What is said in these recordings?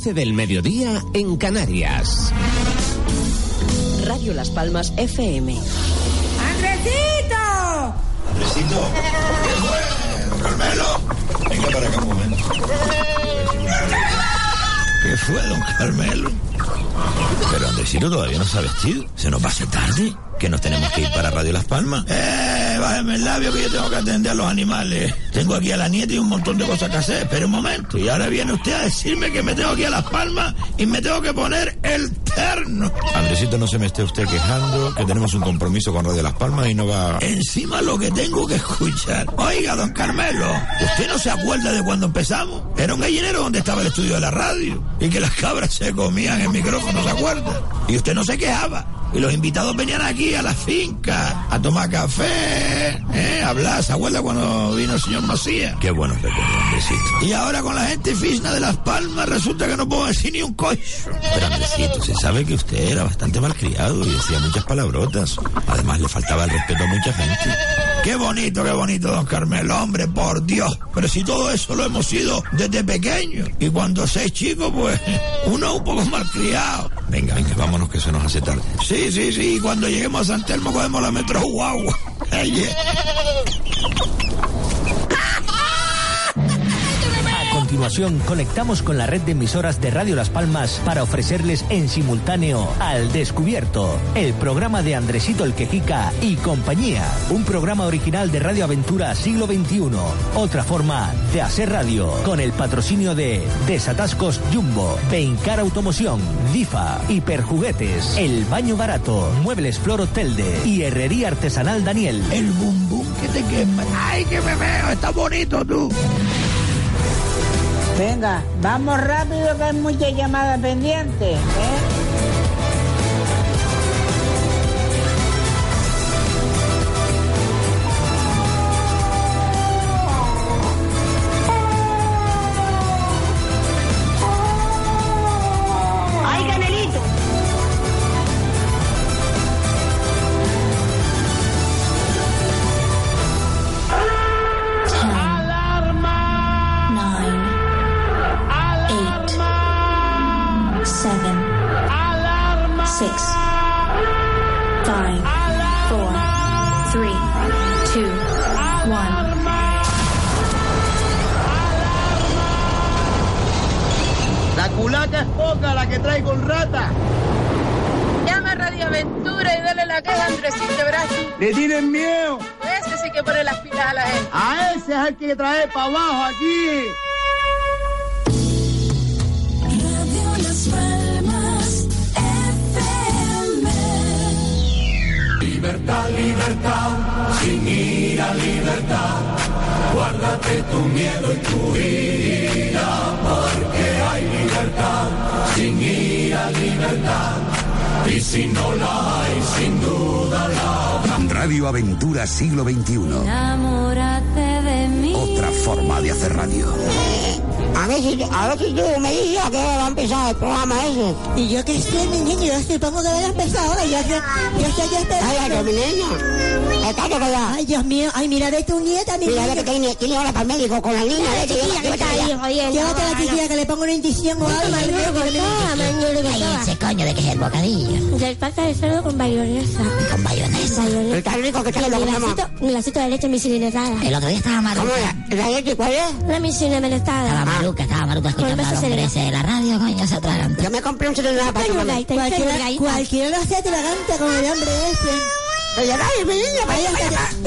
12 del mediodía en Canarias. Radio Las Palmas FM. ¡Andresito! Andresito, ¿qué fue? Carmelo, venga para acá un momento. ¿Qué fue, don Carmelo? Pero Andresito todavía no se ha vestido. ¿Se nos va a hacer tarde? ¿Que nos tenemos que ir para Radio Las Palmas? Eh, bájeme el labio que yo tengo que atender a los animales. Tengo aquí a la nieta y un montón de cosas que hacer. Espera un momento. Y ahora viene usted a decirme que me tengo que ir a Las Palmas y me tengo que poner el terno. Andresito, no se me esté usted quejando, que tenemos un compromiso con Radio Las Palmas y no va... Encima lo que tengo que escuchar. Oiga, don Carmelo, ¿usted no se acuerda de cuando empezamos? Era un gallinero donde estaba el estudio de la radio y que las cabras se comían el micrófono, ¿se acuerda? Y usted no se quejaba. Y los invitados venían aquí a la finca a tomar café, ¿eh? a hablar. ¿Se acuerda cuando vino el señor Macías? Qué bueno recuerdo, Andresito. Y ahora con la gente fisna de Las Palmas resulta que no puedo decir ni un coño. Pero Andresito, se sabe que usted era bastante malcriado y decía muchas palabrotas. Además le faltaba el respeto a mucha gente. Qué bonito, qué bonito, don Carmelo, hombre, por Dios. Pero si todo eso lo hemos sido desde pequeño. Y cuando se es chico, pues, uno es un poco malcriado. Venga, venga, vámonos que se nos hace tarde. Sí, sí, sí, y cuando lleguemos a San Telmo cogemos la metro guagua. continuación, conectamos con la red de emisoras de Radio Las Palmas para ofrecerles en simultáneo Al Descubierto, el programa de Andresito el Quejica y compañía. Un programa original de Radio Aventura Siglo XXI. Otra forma de hacer radio. Con el patrocinio de Desatascos Jumbo, Beincar Automoción, DIFA, Hiperjuguetes, El Baño Barato, Muebles Flor Telde y Herrería Artesanal Daniel. El bum bum que te quema. Ay, que me veo, está bonito tú. Venga, vamos rápido que hay muchas llamadas pendientes. ¿eh? Le tienen miedo. Ese sí que pone las pilas a la gente. A ese es el que trae para abajo aquí. Radio Las Palmas FM. Libertad, libertad, sin ira, libertad. Guárdate tu miedo y tu ira, porque hay libertad, sin ira, libertad. Y si no la hay, sin duda la habrá. Radio Aventura Siglo XXI. Enamórate de mí. Otra forma de hacer radio. A ver si, a ver si tú me dices a qué hora va a empezar el programa ese. Y yo que sé, mi niño, yo supongo que voy a empezar ahora. Yo, yo, yo estoy ya Ay, ay, que mi esperando. niño. Estate callado. Ay, Dios mío, ay, mira de tu nieta, mi Mira, niño. ve que tiene, tiene ahora para el médico con la niña. Vete, chiquilla, que está ahí, jodiendo. Llévate a la chiquilla que le pongo una indición o algo. Ay, ese coño de que es el bocadillo. Del pata de cerdo con bayonesa. Con bayonesa. El tan rico que está llama. Un lacito de leche misilinetada. El otro día estaba maluca. ¿Cómo era? ¿La leche cuál es? La misilinetada. Estaba maluca, estaba maluca escuchando hombre sereno. ese de la radio, coño, se atraganta. Yo me compré un celular para tu mamá. Cualquiera, cualquiera lo hace tragante con el hombre ese. Dale, mi niña, vaya.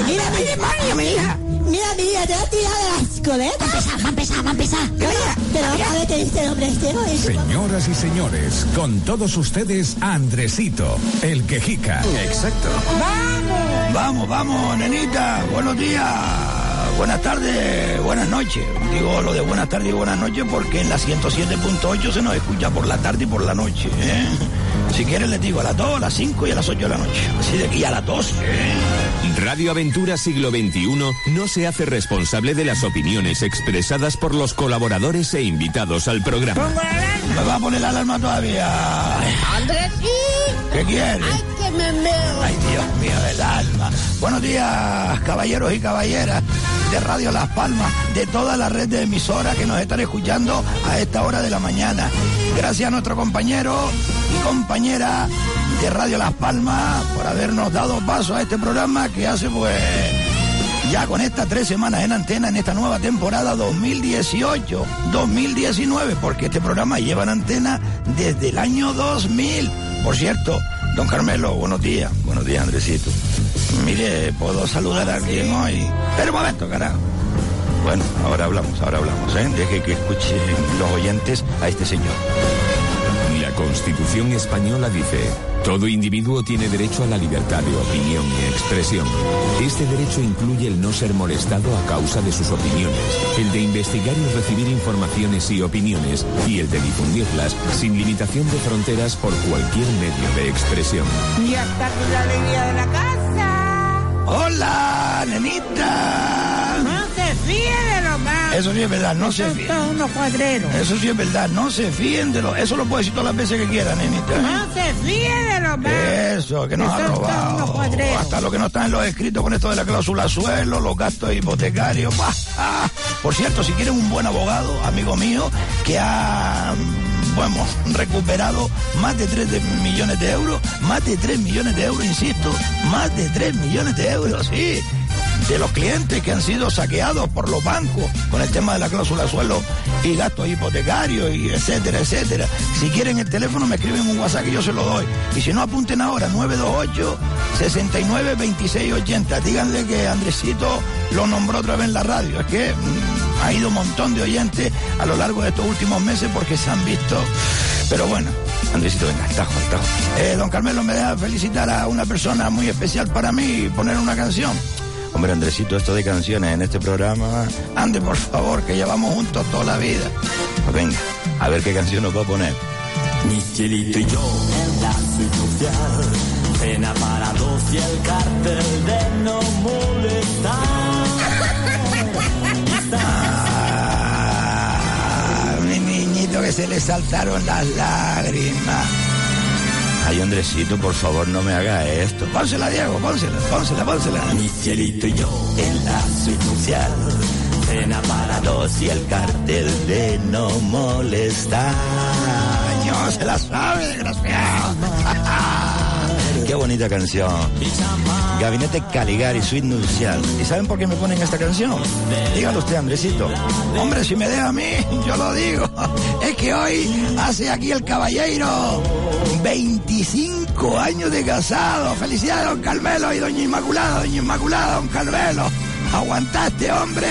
Mira, Ay, demonio, mi hija. Mira, mira, te va a tirar de las coletas. Va a empezar, va a empezar, va a empezar. Pero a ver qué dice el hombre este, ¿no? Es- Señoras y señores, con todos ustedes, Andresito, el quejica. Exacto. Vamos, vamos, nenita. Buenos días. Buenas tardes, buenas noches. Digo lo de buenas tardes y buenas noches porque en la 107.8 se nos escucha por la tarde y por la noche. ¿eh? Si quieren les digo a las 2, a las 5 y a las 8 de la noche. Así de aquí a las 2. Radio Aventura Siglo XXI no se hace responsable de las opiniones expresadas por los colaboradores e invitados al programa. Me va a poner la alarma todavía. Andrés, ¿Qué quiere? Ay, Dios mío, el alma. Buenos días, caballeros y caballeras de Radio Las Palmas, de toda la red de emisoras que nos están escuchando a esta hora de la mañana. Gracias a nuestro compañero y compañera de Radio Las Palmas por habernos dado paso a este programa que hace pues ya con estas tres semanas en antena en esta nueva temporada 2018-2019, porque este programa lleva en antena desde el año 2000. Por cierto, don Carmelo, buenos días. Buenos días, Andresito. Mire, ¿puedo saludar a alguien hoy? Pero un momento, carajo. Bueno, ahora hablamos, ahora hablamos, ¿eh? Deje que escuchen los oyentes a este señor. La Constitución española dice, todo individuo tiene derecho a la libertad de opinión y expresión. Este derecho incluye el no ser molestado a causa de sus opiniones, el de investigar y recibir informaciones y opiniones, y el de difundirlas sin limitación de fronteras por cualquier medio de expresión. Y hasta aquí la alegría de la casa. ¡Hola, nenita! No se fíe de. Eso sí es verdad, no se fíen. unos cuadreros. Eso sí es verdad, no se fíen de lo... Eso lo puede decir todas las veces que quieran, nenita. No se fíe de los. Eso, que nos ha Son todos unos robado. cuadreros. Hasta lo que no está en los escritos con esto de la cláusula suelo, los gastos hipotecarios. Ah. Por cierto, si quieren un buen abogado, amigo mío, que ha bueno, recuperado más de 3 de- millones de euros, más de 3 millones de euros, insisto, más de 3 millones de euros, sí, de los clientes que han sido saqueados por los bancos con el tema de la cláusula suelo y gastos hipotecarios y etcétera, etcétera. Si quieren el teléfono me escriben un WhatsApp que yo se lo doy. Y si no apunten ahora, 928 69 26 80. Díganle que Andresito lo nombró otra vez en la radio. Es que mm, ha ido un montón de oyentes a lo largo de estos últimos meses porque se han visto. Pero bueno, Andresito, venga, tajo, tajo. Eh, don Carmelo me deja felicitar a una persona muy especial para mí y poner una canción. Hombre, Andresito, esto de canciones en este programa. Ande, por favor, que llevamos juntos toda la vida. Pues venga, a ver qué canción nos va a poner. Mi cielito y yo en la cena para dos y el cartel de no Ah, mi niñito que se le saltaron las lágrimas. Ay, Andresito, por favor, no me haga esto. Pónsela, Diego, pónsela, pónsela, pónsela. Mi cielito y yo en la suite nupcial, cena para dos y el cartel de no molestar. No se la sabe, desgraciado. Qué bonita canción. Gabinete Caligari, Suite Nupcial. ¿Y saben por qué me ponen esta canción? Dígalo usted, Andresito. Hombre, si me deja a mí, yo lo digo. Es que hoy hace aquí el caballero 25 años de casado. Felicidades, don Carmelo y doña Inmaculada, doña Inmaculada, don Carmelo. Aguantaste, hombre.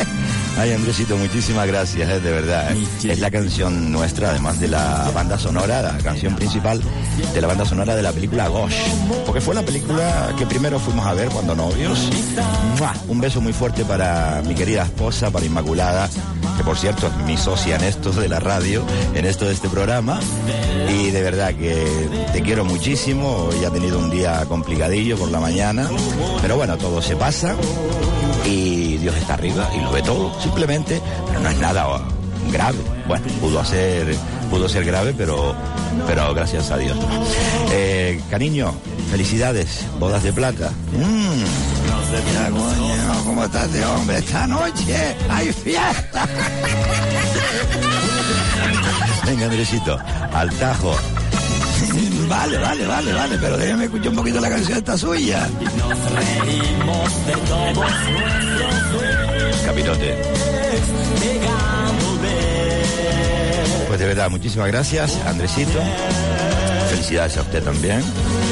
Ay, Andresito, muchísimas gracias, eh, de verdad. eh. Es la canción nuestra, además de la banda sonora, la canción principal de la banda sonora de la película Gosh. Porque fue la película que primero fuimos a ver cuando novios. ¡Mua! Un beso muy fuerte para mi querida esposa, para Inmaculada, que por cierto es mi socia en esto de la radio, en esto de este programa. Y de verdad que te quiero muchísimo. Hoy ha tenido un día complicadillo por la mañana. Pero bueno, todo se pasa y Dios está arriba y lo ve todo, simplemente, pero no es nada grave. Bueno, pudo ser, pudo ser grave, pero, pero gracias a Dios. Eh, cariño, felicidades, bodas de plata. Mm. Coño, ¿cómo estás de hombre? Esta noche hay fiesta. Venga, Andresito, al tajo. Vale, vale, vale, vale, pero déjeme escuchar un poquito la canción esta suya. Capitote. Pues de verdad, muchísimas gracias, Andresito. Felicidades a usted también.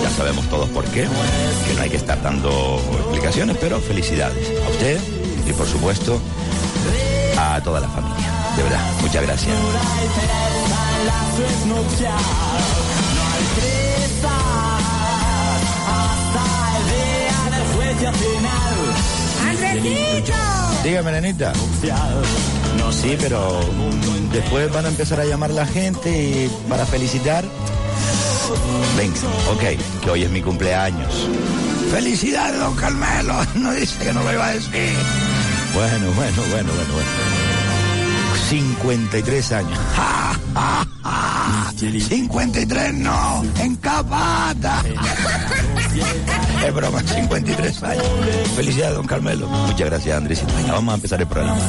Ya sabemos todos por qué, que no hay que estar dando explicaciones, pero felicidades a usted y por supuesto a toda la familia. De verdad, muchas gracias. ¡Andresito! Dígame, nenita. No, sí, pero después van a empezar a llamar la gente y para felicitar. Venga, ok, que hoy es mi cumpleaños. Felicidades, don Carmelo. No dice que no lo iba a decir. Bueno, bueno, bueno, bueno, bueno. 53 años. ¡Ja, ja, ja! 53 no, en capata. es broma, 53 años. Felicidades, don Carmelo. Muchas gracias, Andrés. Venga, vamos a empezar el programa.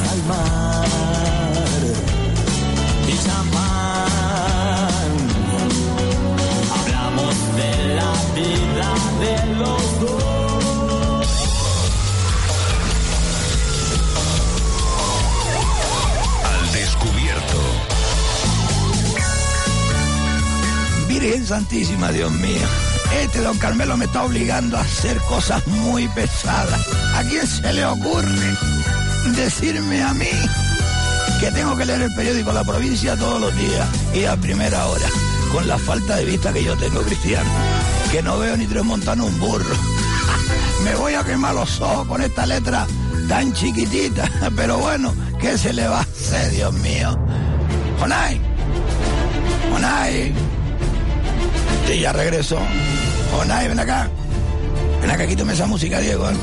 Hablamos de la vida de los Santísima, Dios mío. Este don Carmelo me está obligando a hacer cosas muy pesadas. ¿A quién se le ocurre decirme a mí que tengo que leer el periódico La Provincia todos los días y a primera hora? Con la falta de vista que yo tengo, Cristiano. Que no veo ni tres montanos un burro. Me voy a quemar los ojos con esta letra tan chiquitita. Pero bueno, ¿qué se le va a hacer, Dios mío? Jonay. Jonay. Sí, ya regresó. Jonay, ven acá. Ven acá, quítame esa música, Diego. ¿eh?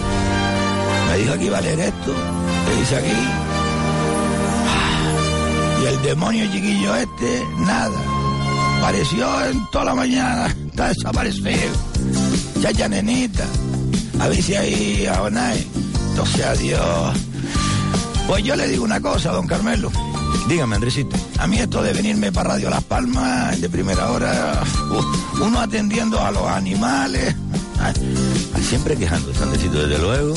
Me dijo que iba a esto. ¿Qué dice aquí? Y el demonio chiquillo este, nada. Apareció en toda la mañana. Está desaparecido. Chacha nenita. A ver si ahí a Jonay. Entonces, adiós. Pues yo le digo una cosa, don Carmelo. Dígame, Andresito. A mí esto de venirme para Radio Las Palmas de primera hora, uno atendiendo a los animales, siempre quejándose, Andresito, desde luego.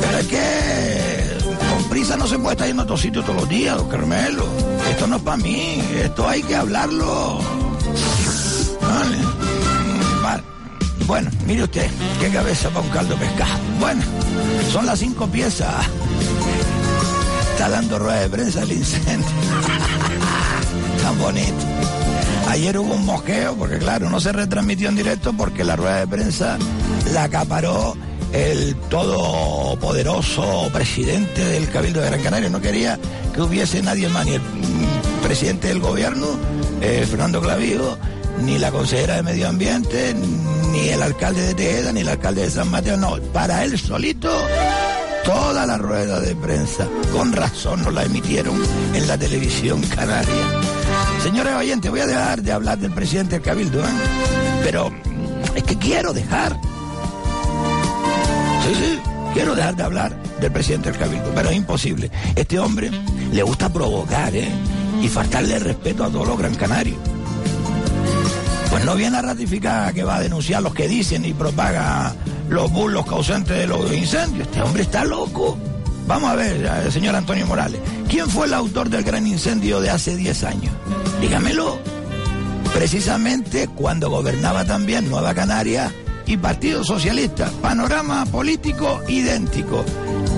Pero es que con prisa no se puede estar yendo a otro sitio todos los días, don Carmelo. Esto no es para mí, esto hay que hablarlo. Vale. Vale. Bueno, mire usted, qué cabeza para un caldo pescado. Bueno, son las cinco piezas. Está dando rueda de prensa el incendio. Tan bonito. Ayer hubo un mosqueo, porque claro, no se retransmitió en directo porque la rueda de prensa la acaparó el todopoderoso presidente del Cabildo de Gran Canaria. No quería que hubiese nadie más, ni el presidente del gobierno, eh, Fernando Clavijo, ni la consejera de Medio Ambiente, ni el alcalde de Tejeda, ni el alcalde de San Mateo. No, para él solito toda la rueda de prensa. Con razón no la emitieron en la televisión canaria. Señores oyentes, voy a dejar de hablar del presidente del Cabildo, ¿eh? Pero mm, es que quiero dejar. Sí, sí, quiero dejar de hablar del presidente del Cabildo, pero es imposible. Este hombre le gusta provocar, ¿eh? Y faltarle respeto a todos los gran canarios. Pues no viene a ratificar que va a denunciar los que dicen y propaga los burlos causantes de los incendios. Este hombre está loco. Vamos a ver, eh, señor Antonio Morales, ¿quién fue el autor del gran incendio de hace 10 años? Dígamelo. Precisamente cuando gobernaba también Nueva Canaria y Partido Socialista. Panorama político idéntico.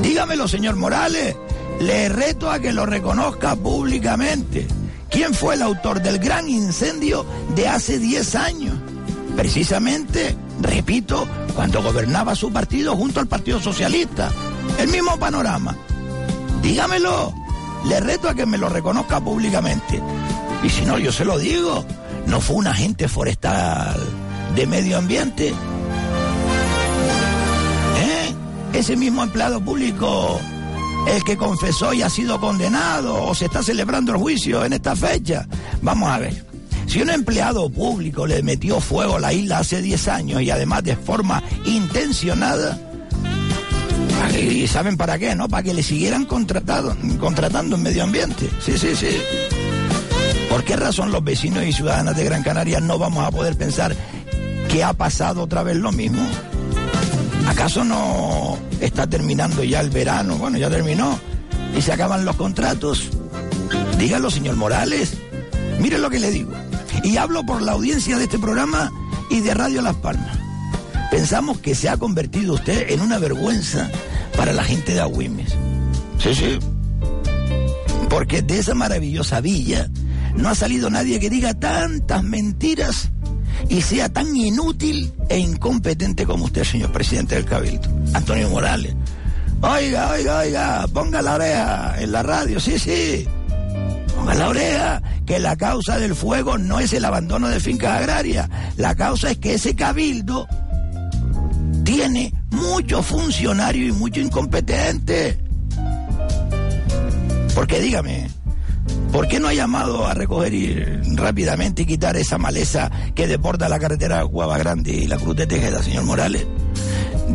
Dígamelo, señor Morales. Le reto a que lo reconozca públicamente. ¿Quién fue el autor del gran incendio de hace 10 años? Precisamente, repito, cuando gobernaba su partido junto al Partido Socialista. El mismo panorama. Dígamelo. Le reto a que me lo reconozca públicamente. Y si no, yo se lo digo. No fue un agente forestal de medio ambiente. ¿Eh? Ese mismo empleado público, el que confesó y ha sido condenado o se está celebrando el juicio en esta fecha. Vamos a ver. Si un empleado público le metió fuego a la isla hace 10 años y además de forma intencionada, y saben para qué, ¿no? Para que le siguieran contratando en medio ambiente. Sí, sí, sí. ¿Por qué razón los vecinos y ciudadanas de Gran Canaria no vamos a poder pensar que ha pasado otra vez lo mismo? ¿Acaso no está terminando ya el verano? Bueno, ya terminó. Y se acaban los contratos. Dígalo, señor Morales. Mire lo que le digo. Y hablo por la audiencia de este programa y de Radio Las Palmas. Pensamos que se ha convertido usted en una vergüenza para la gente de Agüimes. Sí, sí. Porque de esa maravillosa villa no ha salido nadie que diga tantas mentiras y sea tan inútil e incompetente como usted, señor presidente del Cabildo. Antonio Morales. Oiga, oiga, oiga, ponga la oreja en la radio, sí, sí. Ponga la oreja que la causa del fuego no es el abandono de fincas agrarias. La causa es que ese cabildo tiene muchos funcionarios y mucho incompetente. Porque dígame, ¿por qué no ha llamado a recoger y rápidamente y quitar esa maleza que deporta la carretera Guava Grande y la Cruz de Tejeda, señor Morales?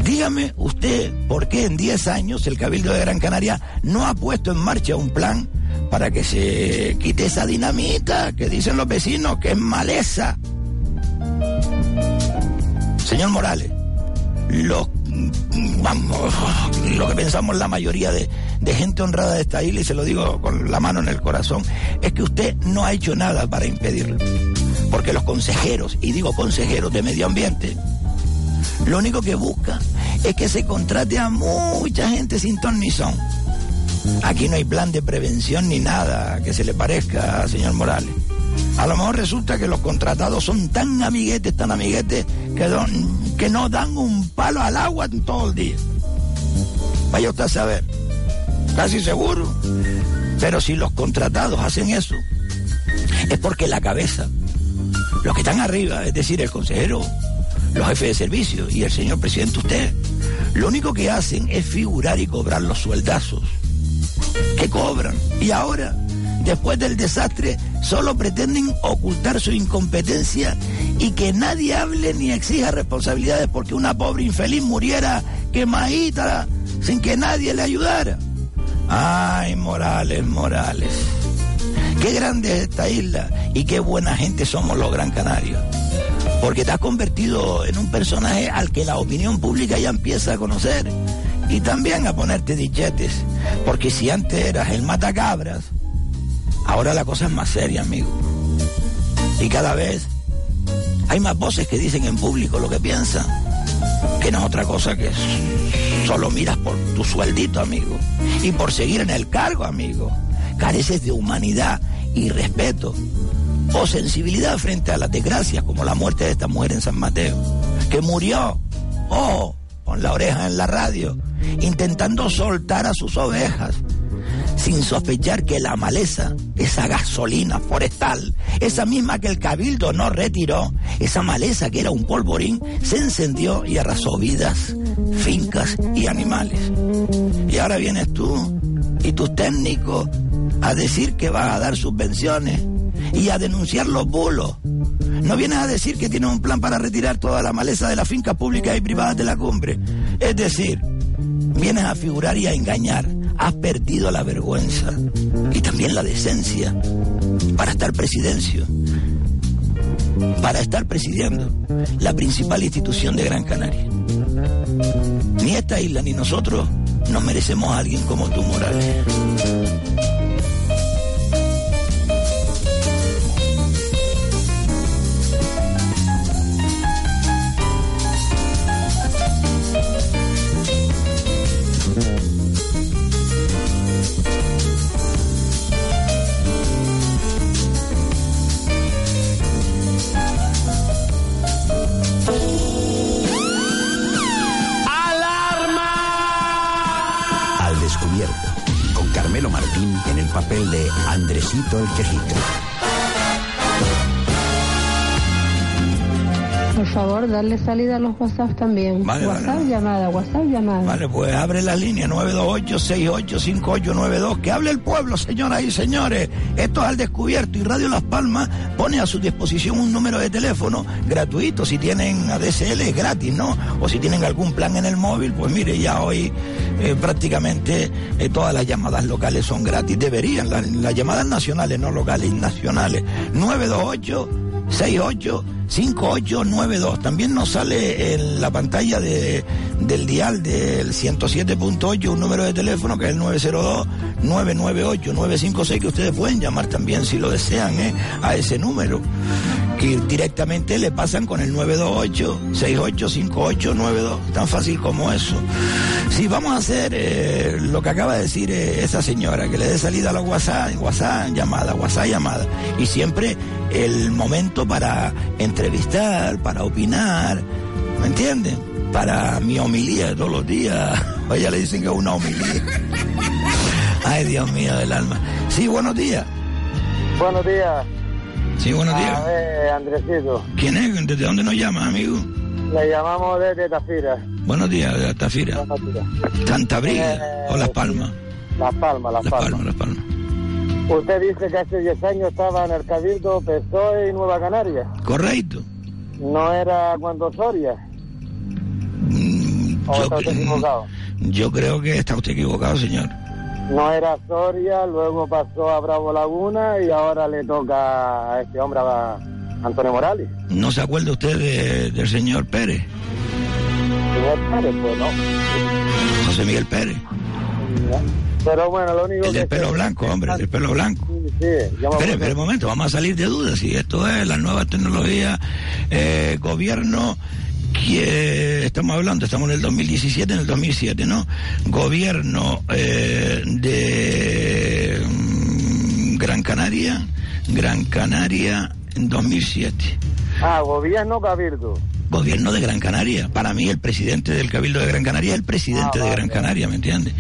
Dígame usted por qué en 10 años el Cabildo de Gran Canaria no ha puesto en marcha un plan para que se quite esa dinamita que dicen los vecinos que es maleza. Señor Morales, vamos, lo que pensamos la mayoría de, de, gente honrada de esta isla, y se lo digo con la mano en el corazón, es que usted no ha hecho nada para impedirlo. Porque los consejeros, y digo consejeros de medio ambiente, lo único que busca es que se contrate a mucha gente sin ton ni son. Aquí no hay plan de prevención ni nada que se le parezca, señor Morales. A lo mejor resulta que los contratados son tan amiguetes, tan amiguetes, que, don, que no dan un palo al agua todo el día. Vaya usted a saber, casi seguro. Pero si los contratados hacen eso, es porque la cabeza, los que están arriba, es decir, el consejero, los jefes de servicio y el señor presidente usted, lo único que hacen es figurar y cobrar los sueldazos que cobran. Y ahora, después del desastre, solo pretenden ocultar su incompetencia y que nadie hable ni exija responsabilidades porque una pobre infeliz muriera quemadita sin que nadie le ayudara. Ay, Morales, Morales. Qué grande es esta isla y qué buena gente somos los Gran Canarios. Porque te has convertido en un personaje al que la opinión pública ya empieza a conocer y también a ponerte dichetes. Porque si antes eras el matacabras, ahora la cosa es más seria, amigo. Y cada vez hay más voces que dicen en público lo que piensan, que no es otra cosa que solo miras por tu sueldito, amigo, y por seguir en el cargo, amigo. Careces de humanidad y respeto o sensibilidad frente a las desgracias, como la muerte de esta mujer en San Mateo, que murió, oh, con la oreja en la radio, intentando soltar a sus ovejas, sin sospechar que la maleza, esa gasolina forestal, esa misma que el cabildo no retiró, esa maleza que era un polvorín, se encendió y arrasó vidas, fincas y animales. Y ahora vienes tú y tus técnicos a decir que vas a dar subvenciones y a denunciar los bulos. No vienes a decir que tienes un plan para retirar toda la maleza de las fincas públicas y privadas de la cumbre. Es decir, vienes a figurar y a engañar. Has perdido la vergüenza y también la decencia para estar presidencio, para estar presidiendo la principal institución de Gran Canaria. Ni esta isla ni nosotros nos merecemos a alguien como tú, Morales. Papel de Andresito el Quejito. Por favor, darle salida a los WhatsApp también. Vale, WhatsApp vale. llamada, WhatsApp llamada. Vale, pues abre la línea 928-685892. Que hable el pueblo, señoras y señores. Esto es al descubierto y Radio Las Palmas pone a su disposición un número de teléfono gratuito. Si tienen ADSL es gratis, ¿no? O si tienen algún plan en el móvil, pues mire, ya hoy eh, prácticamente eh, todas las llamadas locales son gratis. Deberían, la- las llamadas nacionales, no locales, nacionales. 928 68 5892. También nos sale en la pantalla de, del dial del 107.8 un número de teléfono que es el 902 998 956 que ustedes pueden llamar también si lo desean ¿eh? a ese número. Y directamente le pasan con el 928 685892. Tan fácil como eso. Si vamos a hacer eh, lo que acaba de decir eh, esa señora, que le dé salida a los WhatsApp, WhatsApp llamada, WhatsApp llamada. Y siempre el momento para entrevistar, para opinar, ¿me entienden? Para mi homilía de todos los días. Oye, le dicen que es una homilía. Ay, Dios mío del alma. Sí, buenos días. Buenos días. Sí, buenos días. A ver, Andresito. ¿Quién es? ¿Desde dónde nos llama, amigo? Le llamamos desde Tafira. Buenos días, de Tafira. Cantabria o Las Palmas. Las Palmas, Las Las Palmas. Palmas, Las Palmas. Usted dice que hace 10 años estaba en el Cabildo, PSOE y Nueva Canaria. Correcto. ¿No era cuando Soria? ¿O Yo, está usted equivocado? yo creo que está usted equivocado, señor. No era Soria, luego pasó a Bravo Laguna y ahora le toca a este hombre, a Antonio Morales. ¿No se acuerda usted de- del señor Pérez? Señor Pérez, pues no. José Miguel Pérez. Pero bueno, lo único El del que... pelo blanco, hombre, el del pelo blanco. Sí, me Espere, espere un momento, vamos a salir de dudas. Si esto es la nueva tecnología, eh, gobierno que estamos hablando, estamos en el 2017, en el 2007, ¿no? Gobierno eh, de mm, Gran Canaria, Gran Canaria en 2007. Ah, gobierno Cabildo. Gobierno de Gran Canaria. Para mí el presidente del Cabildo de Gran Canaria es el presidente de Gran Canaria, ¿me entiendes?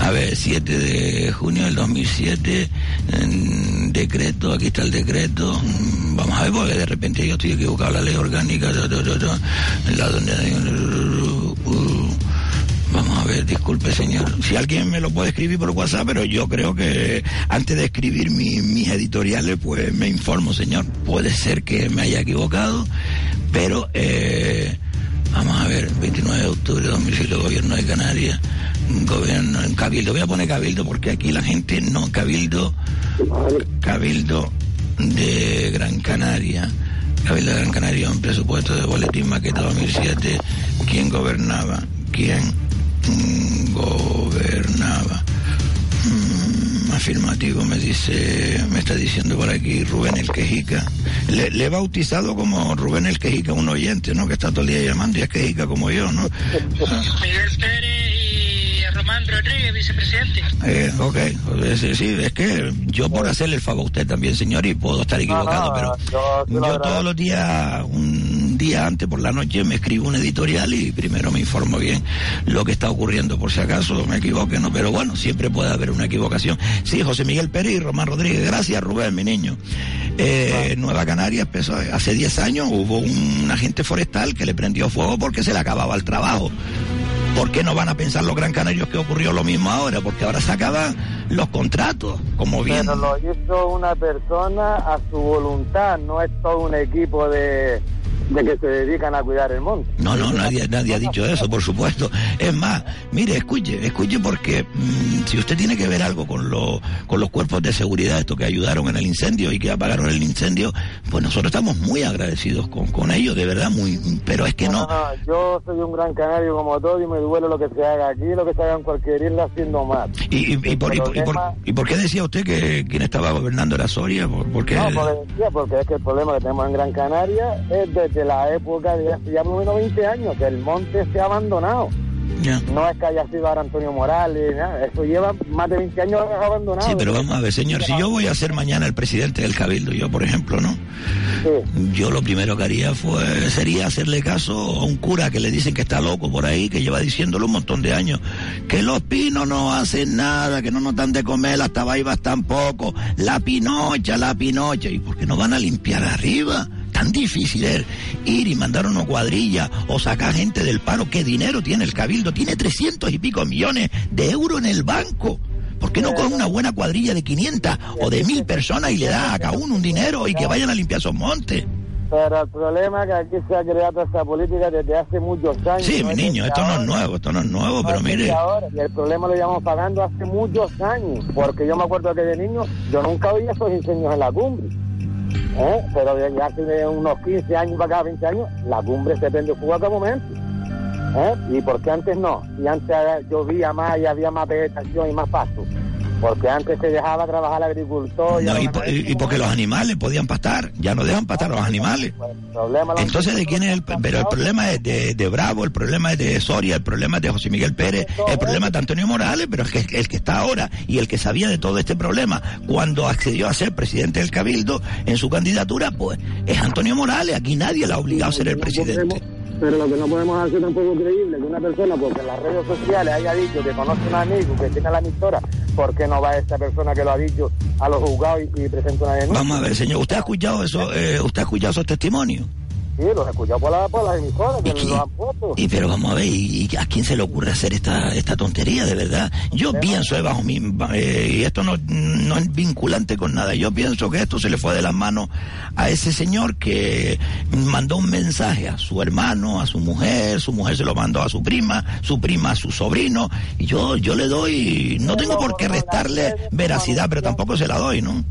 A ver, 7 de junio del 2007, en decreto, aquí está el decreto. Vamos a ver, porque de repente yo estoy equivocado, la ley orgánica, ta, ta, ta, la donde... Vamos a ver, disculpe señor. Si alguien me lo puede escribir por WhatsApp, pero yo creo que antes de escribir mi- mis editoriales, pues me informo, señor. Puede ser que me haya equivocado, pero eh, vamos a ver, 29 de octubre de 2007, gobierno de Canarias, gobierno en Cabildo. Voy a poner Cabildo porque aquí la gente no, Cabildo, Cabildo de Gran Canaria. Cabildo de Gran Canaria, un presupuesto de boletín maqueta 2007. ¿Quién gobernaba? ¿Quién mm, gobernaba? Mm, afirmativo, me dice, me está diciendo por aquí Rubén el Quejica. Le, he bautizado como Rubén el Quejica, un oyente, ¿no? Que está todo el día llamando y es Quejica como yo, ¿no? Rodríguez, vicepresidente. Eh, ok, pues, sí, es que yo por hacerle el favor a usted también, señor, y puedo estar equivocado, no, pero yo todos los días, un día antes por la noche, me escribo un editorial y primero me informo bien lo que está ocurriendo, por si acaso me equivoque, ¿no? Pero bueno, siempre puede haber una equivocación. Sí, José Miguel Pérez y Román Rodríguez, gracias Rubén, mi niño. Eh, Nueva Canarias empezó, hace 10 años hubo un agente forestal que le prendió fuego porque se le acababa el trabajo. ¿Por qué no van a pensar los gran canarios que ocurrió lo mismo ahora? Porque ahora se acaban los contratos, como bien. Pero lo hizo una persona a su voluntad, no es todo un equipo de, de que se dedican a cuidar el monte. No, no, nadie, nadie ha dicho eso, por supuesto. Es más, mire, escuche, escuche porque mm, si usted tiene que ver algo con, lo- con los cuerpos de seguridad, estos que ayudaron en el incendio y que apagaron el incendio, pues nosotros estamos muy agradecidos con, con ellos, de verdad, muy, pero es que no, No, yo soy un gran canario como todo y me duele lo que se haga aquí, lo que se haga en cualquier isla haciendo mal. ¿Y, y, y por, y, por- y por- qué decía usted que quien estaba gobernando era Soria? ¿Por, por qué? No, porque, decía, porque es que el problema que tenemos en Gran Canaria es desde la época de hace ya por lo menos 20 años, que el monte se ha abandonado. Ya. No es que haya sido ahora Antonio Morales, nada, eso lleva más de 20 años abandonado. Sí, pero vamos a ver, señor, si yo voy a ser mañana el presidente del Cabildo, yo por ejemplo, ¿no? Yo lo primero que haría fue, sería hacerle caso a un cura que le dicen que está loco por ahí, que lleva diciéndolo un montón de años, que los pinos no hacen nada, que no nos dan de comer, las tabaibas tampoco, la pinocha, la pinocha, ¿y por qué no van a limpiar arriba? Tan difícil es ir y mandar una cuadrilla o sacar gente del paro. ¿Qué dinero tiene el Cabildo? Tiene 300 y pico millones de euros en el banco. ¿Por qué no coge una buena cuadrilla de 500 o de 1000 personas y le da a cada uno un dinero y que vayan a limpiar esos montes? Pero el problema es que aquí se ha creado esa política desde hace muchos años. Sí, mi niño, esto no es nuevo, esto no es nuevo, pero mire, ahora, y el problema lo llevamos pagando hace muchos años, porque yo me acuerdo que de niño yo nunca oía esos incendios en la cumbre. ¿Eh? Pero desde hace de unos 15 años para acá, 20 años, la cumbre se prende fuego a cada momento. ¿eh? ¿Y por qué antes no? Y antes llovía más y había más vegetación y más pasto. Porque antes se dejaba trabajar el agricultor. y no, ahora y, po- y- y porque los animales podían pastar, ya no dejan pastar los animales. el problema lo- Entonces, ¿de quién es el...? Pero el problema es de, de Bravo, el problema es de Soria, el problema es de José Miguel Pérez, el problema es de Antonio Morales, pero es que el que está ahora y el que sabía de todo este problema cuando accedió a ser presidente del Cabildo en su candidatura, pues es Antonio Morales. Aquí nadie le ha obligado a ser el presidente. Pero lo que no podemos hacer tampoco es creíble que una persona, porque en las redes sociales haya dicho que conoce a un amigo que tiene la emisora, ¿por qué no va esa persona que lo ha dicho a los juzgados y, y presenta una denuncia? Vamos a ver, señor, ¿usted ha escuchado eso? eh, ¿Usted ha escuchado esos testimonios? Sí, los he escuchado por, la- por las emisoras que los han puesto. Y pero vamos a ver, ¿y, a quién se le ocurre hacer esta, esta tontería, de verdad? Yo pienso, eh, bajo mi, eh, y esto no, no es vinculante con nada, yo pienso que esto se le fue de las manos a ese señor que mandó un mensaje a su hermano, a su mujer, su mujer se lo mandó a su prima, su prima a su sobrino, y yo, yo le doy, no tengo por qué restarle veracidad, pero tampoco se la doy, ¿no?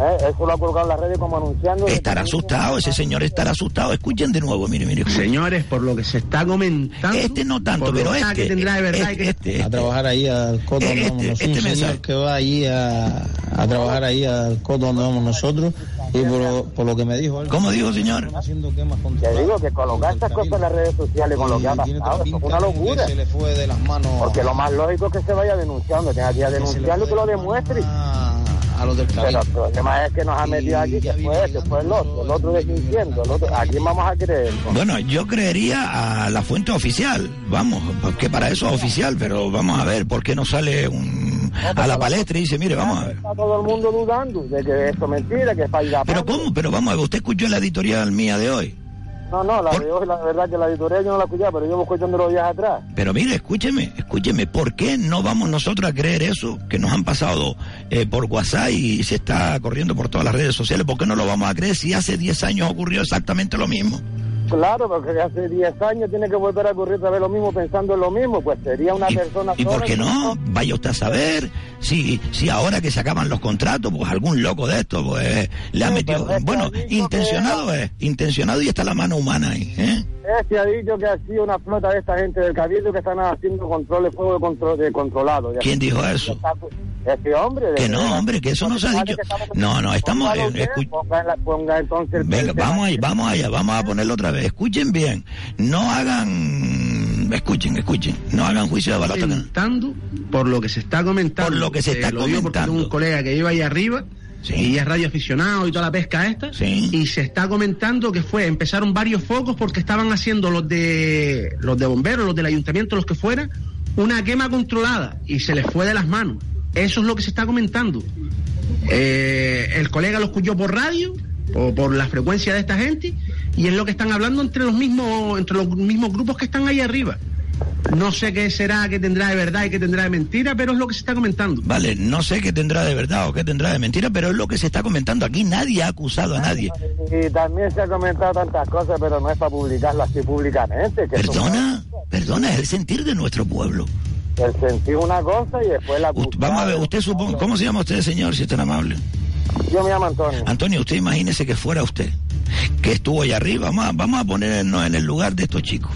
Eh, Eso lo ha colocado en las redes como anunciando. Estará asustado, ese señor estará asustado. Escuchen de nuevo, mire, mire. escuchen. Señores, por lo que se está comentando. Este no tanto, pero que este. tendrá de verdad que- este, a trabajar ahí al coto donde Este- vamos nosotros. este un señor que va allí a, a trabajar ahí al coto donde vamos nosotros y por, lo- por lo que me dijo ¿Cómo dijo, señor? están haciendo quemas Te digo que colocar estas cosas en las redes sociales con lo que ha pasado, es una locura. Se le fue de las manos Porque lo más lógico es que se vaya denunciando, tenga que ir a denunciarlo y que lo demuestre. a, a los del Pero cabildo. el problema es que nos ha metido aquí, que fue este, fue el otro, el otro desmintiendo, el otro. ¿A quién vamos a creer? Bueno, yo creería a la fuente oficial, vamos, porque para eso es oficial, pero vamos a ver, ¿por qué no sale un, a la palestra y dice, mire, vamos a ver? Está todo el mundo dudando de que esto es mentira, que es para ir a Pero ¿cómo? Pero vamos a ver, usted escuchó la editorial mía de hoy. No, no, la Por- de hoy, la verdad que la editorial yo no la escuchaba, pero yo me escuchando los días atrás. Pero mire, escúcheme, escúcheme, ¿por qué no vamos nosotros a creer eso que nos han pasado eh, por WhatsApp y se está corriendo por todas las redes sociales? ¿Por qué no lo vamos a creer si hace 10 años ocurrió exactamente lo mismo? Claro, porque hace 10 años tiene que volver a ocurrir otra vez lo mismo pensando en lo mismo, pues sería una persona ¿Y por qué no? Vaya usted a saber. Si, si ahora que se acaban los contratos, pues algún loco de esto, pues le ha Sí, metido. Bueno, intencionado es, intencionado y está la mano humana ahí, ¿eh? Este ha dicho que ha sido una flota de esta gente del cabildo que están haciendo control de fuego de control, de controlado. ¿Quién dijo eso? Este hombre. de Que no, verdad. hombre, que eso no se ha dicho. No, no, estamos. Eh, ponga, entonces Venga, vamos allá, vamos allá, vamos a ponerlo otra vez. Escuchen bien, no hagan, escuchen, escuchen, no hagan juicio de valor. comentando por lo que se está comentando. Por lo que se Eh, está digo porque comentando. tengo un colega que vive ahí arriba y es radio aficionado y toda la pesca esta. Y se está comentando que fue, empezaron varios focos porque estaban haciendo los de los de bomberos, los del ayuntamiento, los que fueran, una quema controlada y se les fue de las manos. Eso es lo que se está comentando. Eh, el colega lo escuchó por radio, o por la frecuencia de esta gente, y es lo que están hablando entre los mismos, entre los mismos grupos que están ahí arriba. No sé qué será, qué tendrá de verdad y qué tendrá de mentira, pero es lo que se está comentando. Vale, no sé qué tendrá de verdad o qué tendrá de mentira, pero es lo que se está comentando aquí. Nadie ha acusado a nadie. Y también se ha comentado tantas cosas, pero no es para publicarlas así públicamente. Que eso- Perdona, perdona, es el sentir de nuestro pueblo. El sentir una cosa y después la Vamos a ver, usted supongo, ¿cómo se llama usted, señor, si es tan amable? Yo me llamo Antonio. Antonio, usted imagínese que fuera usted, que estuvo allá arriba, vamos a, vamos a ponernos en el lugar de estos chicos.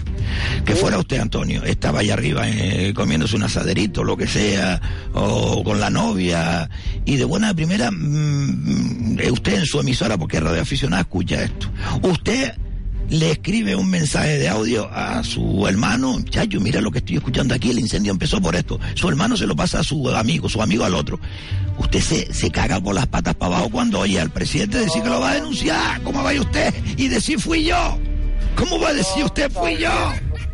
Que fuera usted, Antonio, estaba allá arriba eh, comiéndose un asaderito, lo que sea, o con la novia, y de buena primera, mm, mm, usted en su emisora, porque es radioaficionado, escucha esto. Usted le escribe un mensaje de audio a su hermano, chayo, mira lo que estoy escuchando aquí, el incendio empezó por esto. Su hermano se lo pasa a su amigo, su amigo al otro. Usted se, se caga por las patas para abajo cuando oye al presidente decir que lo va a denunciar. ¿Cómo vaya usted? Y decir fui yo. ¿Cómo va a decir usted fui yo?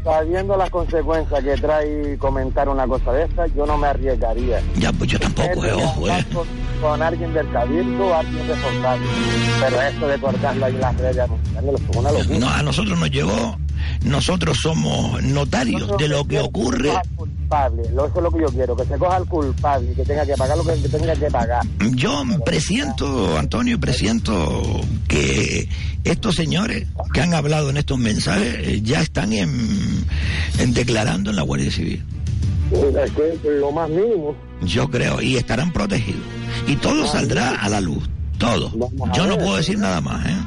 Sabiendo las consecuencias que trae comentar una cosa de esta, yo no me arriesgaría. Ya, pues yo tampoco, eh, ojo, eh. Con, con alguien del cabildo o alguien responsable. Pero esto de cortarlo ahí en las redes una locura. No, a nosotros nos llegó, nosotros somos notarios de lo que ocurre. Culpable. Eso es lo que yo quiero, que se coja al culpable y que tenga que pagar lo que tenga que pagar. Yo presiento, Antonio, presiento que estos señores que han hablado en estos mensajes eh, ya están en, en declarando en la Guardia Civil. Es que lo más mínimo. Yo creo, y estarán protegidos. Y todo saldrá a la luz, todo. Yo no puedo decir nada más, ¿eh?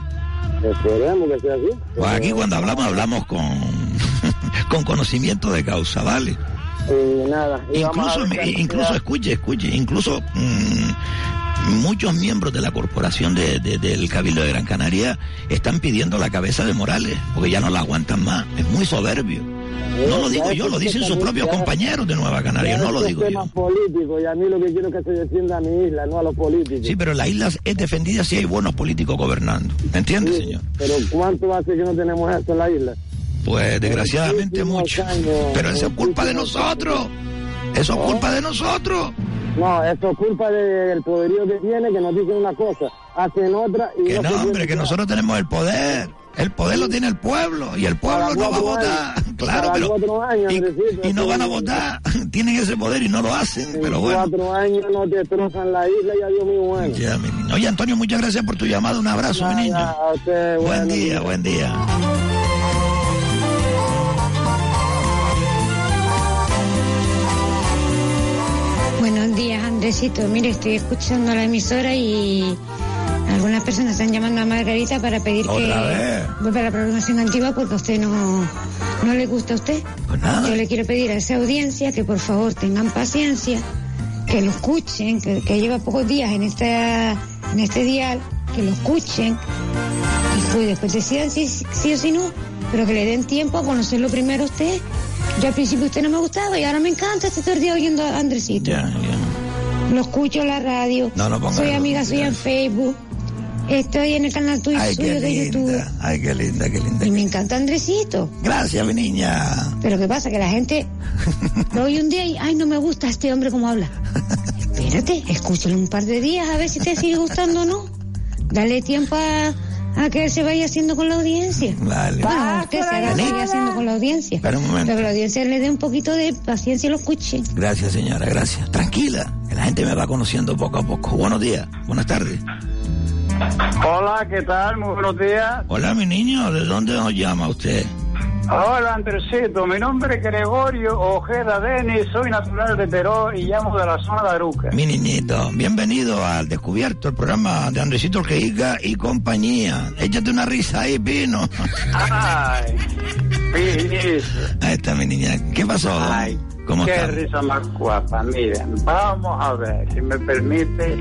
Esperemos que sea así. Pues aquí cuando hablamos, hablamos con, con conocimiento de causa, ¿vale? Y nada. Incluso, incluso escuche, escuche, incluso mm, muchos miembros de la corporación de- de- del Cabildo de Gran Canaria están pidiendo la cabeza de Morales, porque ya no la aguantan más, es muy soberbio. No lo digo yo, lo dicen sus propios compañeros de Nueva Canaria, no lo digo yo. temas políticos y a mí lo que quiero es que se defienda a mi isla, no a los políticos. Sí, pero la isla es defendida si hay buenos políticos gobernando. ¿Entiende, señor? Pero ¿cuánto hace que no tenemos eso en la isla? Pues desgraciadamente mucho. Pero eso es culpa de nosotros. Eso es culpa de nosotros. No, eso es culpa de- del poderío que tiene, que nos dicen una cosa, hacen otra y Que no, hombre, que nosotros tenemos el poder. El poder lo tiene el pueblo y el pueblo no va a votar. años, Claro, pero. años, y, no van a votar. Tienen ese poder y no lo hacen. En Pero bueno. cuatro años no destrozan la isla y adiós mi bueno. Ya, mi niño. Oye, Antonio, muchas gracias por tu llamada. Un abrazo, mi niño. A usted, Buen bueno, día, buen día. Buenos días, Andresito. Mire, estoy escuchando la emisora y algunas personas están llamando a Margarita para pedir que vez. vuelva a la programación antigua porque a usted no, no le gusta a usted. Pues nada. Yo le quiero pedir a esa audiencia que por favor tengan paciencia, que lo escuchen, que, que lleva pocos días en, esta, en este dial, que lo escuchen y pues después decidan si sí o si no, pero que le den tiempo a conocerlo primero a usted. Yo al principio usted no me gustaba y ahora me encanta, estoy todo el día oyendo a Andresito. Ya, ya. Lo escucho en la radio. No, no Soy amiga suya en Facebook. Estoy en el canal tuyo Ay, suyo de YouTube. Ay, qué linda, qué linda. Y me encanta Andresito. Gracias, mi niña. Pero ¿qué pasa? Que la gente lo oye un día y, ay, no me gusta este hombre como habla. Espérate, escúchalo un par de días a ver si te sigue gustando o no. Dale tiempo a, a que él se vaya haciendo con la audiencia. Vale. Bueno, usted se haga- vaya haciendo con la audiencia. Espera un momento. Pero que la audiencia le dé un poquito de paciencia y lo escuche. Gracias, señora, gracias. Tranquila, que la gente me va conociendo poco a poco. Buenos días, buenas tardes. Hola, ¿qué tal? Muy buenos días. Hola, mi niño, ¿de dónde nos llama usted? Hola, Andresito. Mi nombre es Gregorio Ojeda Denis. Soy natural de Perú y llamo de la zona de Aruca. Mi niñito, bienvenido al Descubierto, el programa de Andresito Orqueiga y compañía. Échate una risa ahí, Pino. Ay, Pinis. Ahí está mi niña. ¿Qué pasó? Ay, ¿Cómo qué risa más guapa. Miren, vamos a ver, si me permite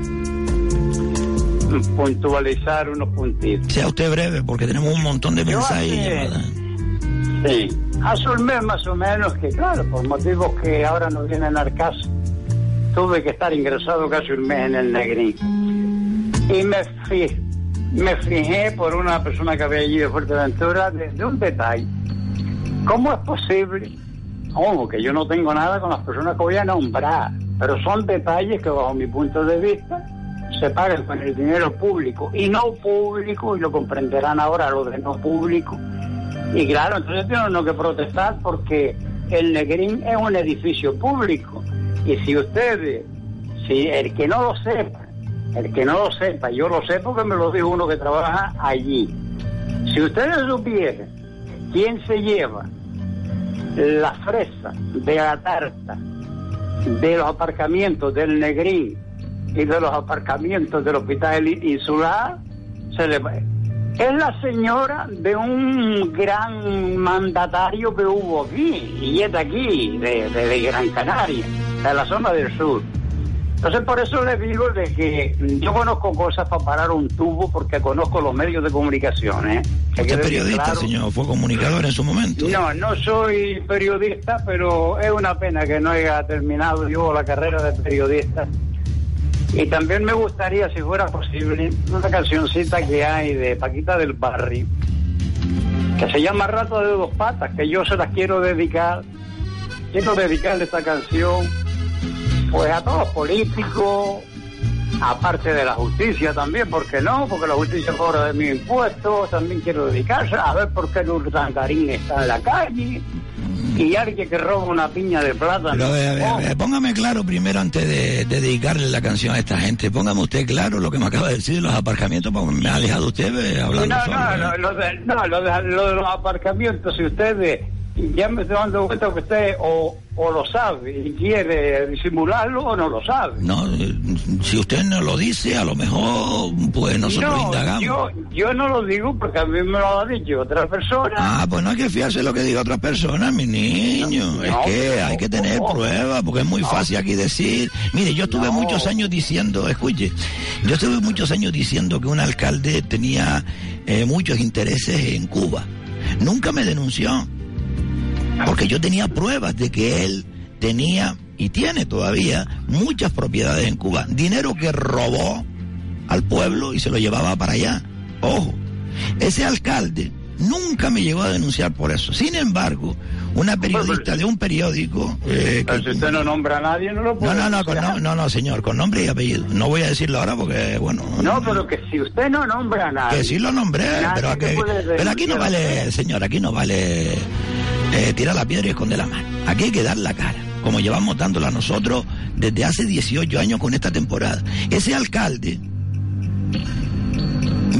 puntualizar unos puntitos. Sea usted breve, porque tenemos un montón de mensajes. Sí, hace un mes más o menos que, claro, por motivos que ahora no vienen al caso, tuve que estar ingresado casi un mes en el Negrín. Y me, fi- me fijé por una persona que había allí de Fuerteventura de, de un detalle. ¿Cómo es posible? Ojo, que yo no tengo nada con las personas que voy a nombrar, pero son detalles que bajo mi punto de vista se pagan con el dinero público y no público, y lo comprenderán ahora lo de no público. Y claro, entonces tienen uno que protestar porque el Negrín es un edificio público. Y si ustedes, si el que no lo sepa, el que no lo sepa, yo lo sé porque me lo dijo uno que trabaja allí. Si ustedes supieran quién se lleva la fresa de la tarta de los aparcamientos del Negrín y de los aparcamientos del Hospital Insular, se le es la señora de un gran mandatario que hubo aquí, y es de aquí, de, de- de Gran Canaria, de la zona del sur. Entonces por eso les digo de que yo conozco cosas para parar un tubo porque conozco los medios de comunicación. ¿eh? Usted es periodista, claro. señor, fue comunicador en su momento. No, no soy periodista, pero es una pena que no haya terminado yo la carrera de periodista. Y también me gustaría, si fuera posible, una cancioncita que hay de Paquita del Barrio, que se llama Rato de dos patas, que yo se las quiero dedicar. Quiero dedicarle esta canción pues a todos los políticos, aparte de la justicia también, ¿por qué no? Porque la justicia cobra de mis impuestos, también quiero dedicarse a ver por qué el Urdangarín está en la calle y alguien que roba una piña de plata. Pero a ver, a ver, a ver, póngame claro primero antes de, de dedicarle la canción a esta gente. Póngame usted claro lo que me acaba de decir de los aparcamientos, porque me ha dejado usted eh, hablando no, solo. no, ¿eh? no, lo de, no, lo de, lo de los aparcamientos, si ustedes ya me estoy dando cuenta que usted o, o lo sabe y quiere disimularlo o no lo sabe. No, eh, si usted no lo dice, a lo mejor, pues nosotros no, indagamos. yo, yo no lo digo porque a mí me lo ha dicho otra persona. Ah, pues no hay que fiarse de lo que diga otra persona, mi niño. es que hay que tener pruebas, porque es muy fácil aquí decir. Mire, yo estuve muchos años diciendo, escuche, yo estuve muchos años diciendo que un alcalde tenía eh, muchos intereses en Cuba. Nunca me denunció, porque yo tenía pruebas de que él tenía y tiene todavía muchas propiedades en Cuba. Dinero que robó al pueblo y se lo llevaba para allá. Ojo, ese alcalde nunca me llegó a denunciar por eso. Sin embargo, una periodista de un periódico... eh, que- Pero si usted no nombra a nadie, no lo no, puede no, no, con- denunciar. no, no, no, señor, con nombre y apellido. No voy a decirlo ahora porque, bueno... No, pero que si usted no nombra a nadie. Que sí lo nombré, pero, que- puede pero aquí no vale, señor, aquí no vale eh, tirar la piedra y esconder la mano. Aquí hay que dar la cara, como llevamos dándola nosotros desde hace 18 años con esta temporada. Ese alcalde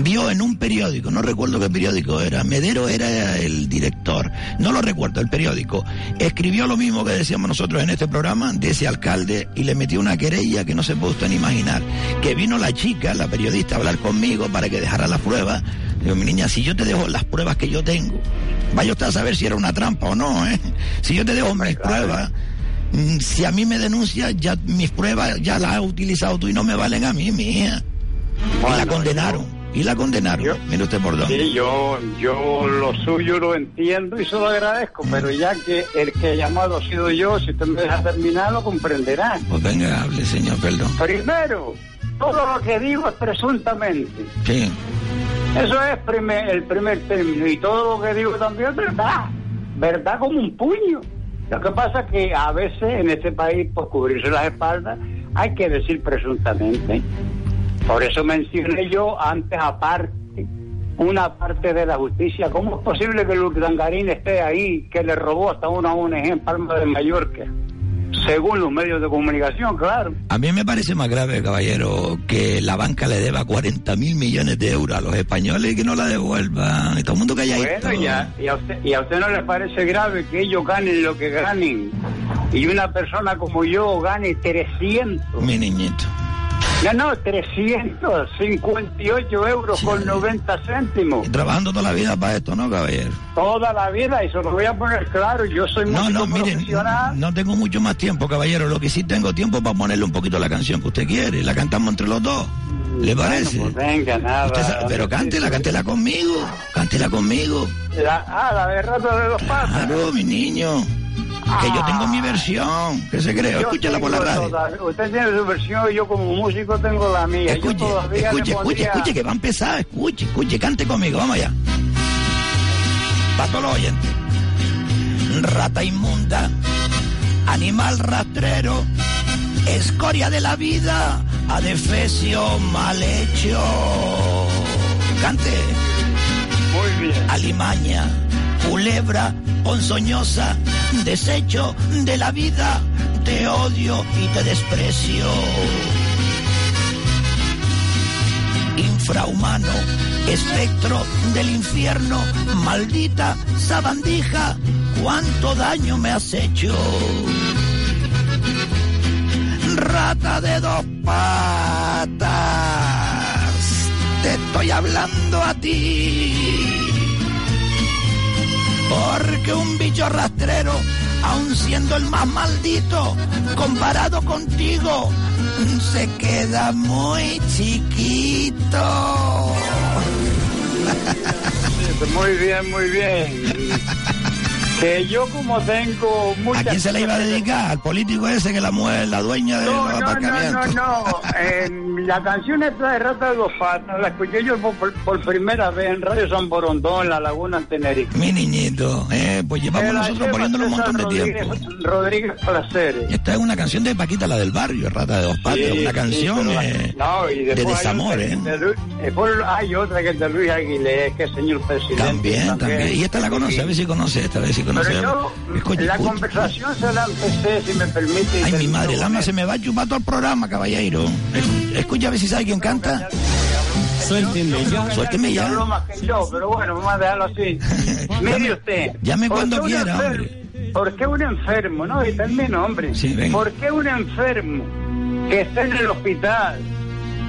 vio en un periódico, no recuerdo qué periódico era, Medero era el director, no lo recuerdo, el periódico, escribió lo mismo que decíamos nosotros en este programa de ese alcalde y le metió una querella que no se puede usted ni imaginar, que vino la chica, la periodista, a hablar conmigo para que dejara las pruebas. Digo, mi niña, si yo te dejo las pruebas que yo tengo, vaya usted a saber si era una trampa o no, ¿eh? Si yo te dejo mis pruebas, mm, si a mí me denuncia, ya mis pruebas ya las has utilizado tú y no me valen a mí, mía. y la condenaron. Y la condenaron. Mire usted por dónde. Sí, yo, yo lo suyo lo entiendo y se lo agradezco, pero ya que el que ha llamado ha sido yo, si usted me deja terminar, lo comprenderá. Pues venga, hable, señor, perdón. Primero, todo lo que digo es presuntamente. Sí. Eso es primer- el primer término. Y todo lo que digo también es verdad. Verdad como un puño. Lo que pasa es que a veces en este país, por cubrirse las espaldas, hay que decir presuntamente. Por eso mencioné yo antes aparte una parte de la justicia. ¿Cómo es posible que Luis Dangarín esté ahí, que le robó hasta una ONG en Palma de Mallorca? Según los medios de comunicación, claro. A mí me parece más grave, caballero, que la banca le deba 40 mil millones de euros a los españoles y que no la devuelvan. Y todo el mundo que haya Bueno, y a, usted, ¿y a usted no le parece grave que ellos ganen lo que ganen y una persona como yo gane 300? Mi niñito. No, no, 358 euros con 90 céntimos. Trabajando toda la vida para esto, ¿no, caballero? Toda la vida, y se lo voy a poner claro, yo soy No, no, miren, no tengo mucho más tiempo, caballero. Lo que sí tengo tiempo para ponerle un poquito la canción que usted quiere. La cantamos entre los dos. ¿Le parece? Bueno, pues venga, nada. Sabe- pero cántela, cántela conmigo. Cántela conmigo. La- ah, la de rato de los pasos. Claro, mi niño. Que yo tengo mi versión. ¿Qué se cree? Escúchala por la radio. toda- usted tiene su versión y yo como músico tengo la mía. Escuche, escuche, escuche, escuche, que va a empezar. Escuche, escuche, cante conmigo. Vamos allá. Para todos los oyentes. Rata inmunda, animal rastrero, escoria de la vida, adefesio mal hecho. Cante. Muy bien. Alimaña, culebra, ponzoñosa, desecho de la vida, te odio y te desprecio. Infrahumano, espectro del infierno, maldita sabandija, cuánto daño me has hecho. Rata de dos patas, te estoy hablando a ti. Porque un bicho rastrero, aun siendo el más maldito, comparado contigo, se queda muy chiquito. Muy bien, muy bien. Que yo como tengo muchas... ¿A quién se le iba a dedicar? Al político ese que la mujer, la dueña de No, los no, no, no, no. Eh, la canción esta de Rata de dos patas la escuché yo por, por primera vez en Radio San Borondón, en La Laguna, en Tenerife. Mi niñito, eh, pues llevamos nosotros lleva poniéndolo un montón de Rodríguez- tiempo. Rodríguez Placeres. Esta es una canción de Paquita, la del barrio, Rata de dos patas, Sí, una canción eh, no, y de después hay desamor, otra ¿eh? de después hay otra que es de Luis Aguilés, que es señor presidente. También, también. Y esta la conoce, a ver si conoce esta, a ver si conoce. Pero yo, Escuche, la escuche. conversación se la empecé, si me permite. Ay, mi madre, el con alma esto. se me va a chupar todo el programa, caballero. Es- Escucha a ver si sabe quién canta. Suélteme ya. Suélteme ya. Más que yo, pero bueno, vamos a dejarlo así. Mire usted. llame ¿por cuando quiera, enfer- ¿Por qué un enfermo? No, y termino, hombre. Sí, venga. ¿Por qué un enfermo que está en el hospital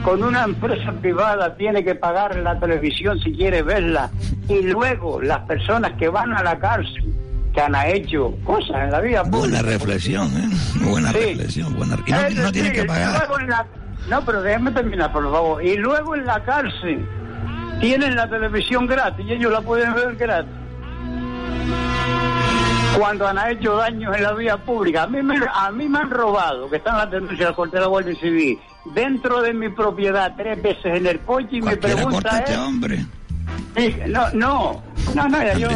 con una empresa privada tiene que pagar la televisión si quiere verla? Y luego las personas que van a la cárcel, que han hecho cosas en la vida Buena pública. reflexión, ¿eh? Buena Sí. reflexión, buena. Y no, Es no tiene decir, que pagar. luego en la- No, pero déjeme terminar, por favor. Y luego en la cárcel tienen la televisión gratis y ellos la pueden ver gratis. Cuando han hecho daños en la vía pública. A mí me, a mí me han robado, que están las denuncias del cuartel de la Guardia Civil, dentro de mi propiedad tres veces en el coche y Cualquiera pregunta este hombre. No, no. No, no, ya yo, ya-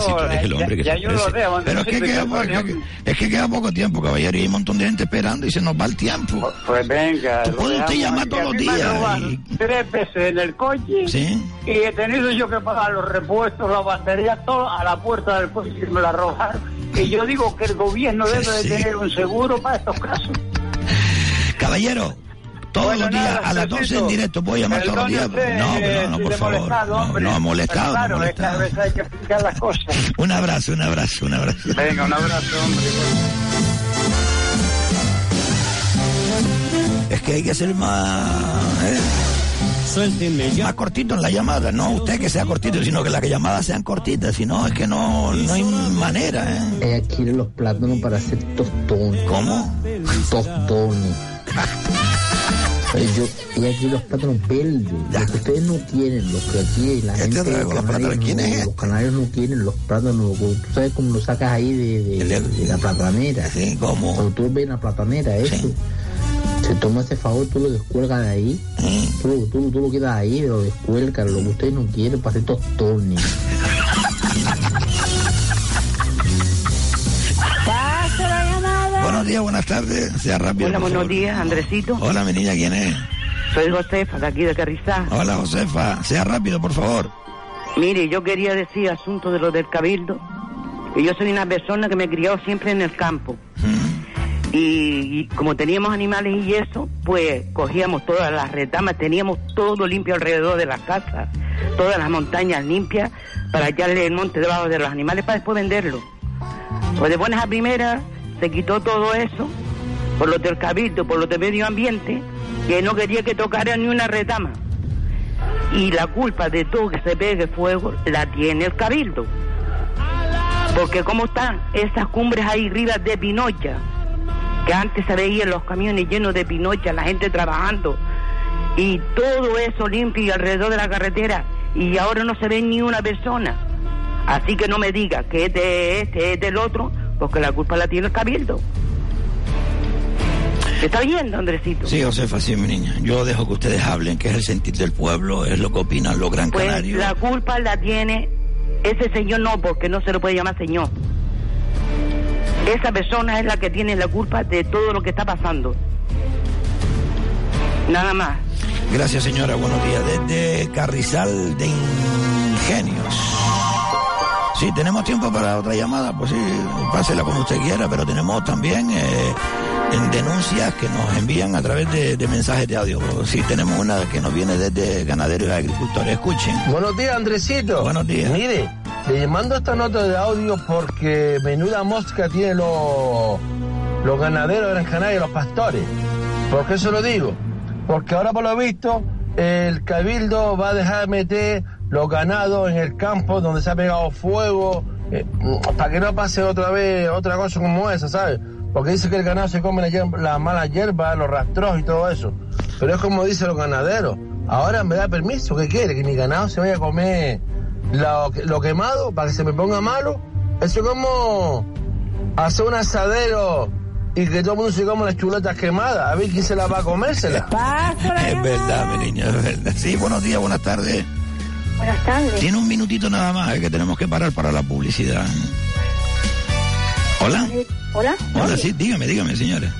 hombre, que ya se yo lo dejo, Pero es que, queda, que poco- pone- es que queda poco tiempo, caballero, y hay un montón de gente esperando y se nos va el tiempo. Pues venga. Tú lo puede usted llamar todos los días y- Tres veces en el coche. Sí. Y he tenido yo que pagar los repuestos, la batería, todo a la puerta del coche y me la robaron. Y yo digo que el gobierno debe de tener un seguro para estos casos. Caballero, todos Bueno, los días nada, a las 12 en directo, ¿puedo llamar todos los días? No, pero no, no, si por favor. molestado, No, no, molestado, no ha Claro, es que a molestado. veces hay que explicar las cosas. Un abrazo, un abrazo, un abrazo. Venga, un abrazo, hombre. Es que hay que ser más. ¿eh? Más cortito en la llamada. No usted que sea cortito, sino que las llamadas sean cortitas. Si no, es que no, no hay manera. ¿eh? Ella quiere los plátanos para hacer tostones. ¿Cómo? Tostones. Yo, ella quiere los plátanos verdes. Los que ustedes no tienen, los que aquí la ¿Qué te gente de ¿Los? Canarias ¿Quién no- es este? Los canarios no tienen los plátanos. Tú sabes cómo lo sacas ahí de, de- de la platanera. Sí, ¿cómo? Cuando tú ves la platanera, eso. Se toma ese favor, tú lo descuelgas de ahí. Tú, lo- tú, tú lo quedas ahí, lo descuelgas, lo que ustedes no quieren para hacer tostones. Buenos días, buenas tardes. Sea rápido. Hola, buenos favor. días, Andresito. Hola, mi niña, ¿quién es? Soy Josefa, de aquí de Carrizá. Hola, Josefa. Sea rápido, por favor. Mire, yo quería decir asunto de lo del cabildo. Que yo soy una persona que me he criado siempre en el campo. Y, y como teníamos animales y eso, pues cogíamos todas las retamas, teníamos todo limpio alrededor de las casas, todas las montañas limpias para echarle el monte debajo de los animales para después venderlo. Pues de buenas a primeras se quitó todo eso por lo del cabildo, por lo del medio ambiente, que no quería que tocara ni una retama. Y la culpa de todo que se pegue fuego la tiene el cabildo. Porque como están esas cumbres ahí arriba de Pinocha, que antes se veían los camiones llenos de Pinocha, la gente trabajando, y todo eso limpio y alrededor de la carretera, y ahora no se ve ni una persona. Así que no me diga que es de este, es del otro, porque la culpa la tiene el cabildo. ¿Me está oyendo, Andresito? Sí, Josefa, sí, mi niña. Yo dejo que ustedes hablen, que es el sentir del pueblo, es lo que opinan los gran Pues canarios. la culpa la tiene ese señor no, porque no se lo puede llamar señor. Esa persona es la que tiene la culpa de todo lo que está pasando. Nada más. Gracias, señora. Buenos días. Desde Carrizal de Ingenios. Sí, tenemos tiempo para otra llamada. Pues sí, pásela como usted quiera, pero tenemos también eh, en denuncias que nos envían a través de, de mensajes de audio. Sí, tenemos una que nos viene desde ganaderos y agricultores. Escuchen. Buenos días, Andresito. Buenos días. Mire, le mando esta nota de audio porque menuda mosca tienen los, los ganaderos de Gran Canaria, los pastores. ¿Por qué se lo digo? Porque ahora por lo visto el cabildo va a dejar meter los ganados en el campo donde se ha pegado fuego eh, para que no pase otra vez otra cosa como esa, ¿sabes? Porque dice que el ganado se come la, hier- la mala hierba, los rastros y todo eso. Pero es como dicen los ganaderos. Ahora me da permiso, ¿qué quiere? Que mi ganado se vaya a comer lo, lo quemado para que se me ponga malo. Eso es como hacer un asadero y que todo el mundo se coma las chuletas quemadas. A ver quién se las va a comérsela. Es verdad, mi niña, es verdad. Sí, buenos días, buenas tardes. Buenas tardes. Tiene un minutito nada más, eh, que tenemos que parar para la publicidad. Hola. Hola. Hola, sí, dígame, dígame, señora.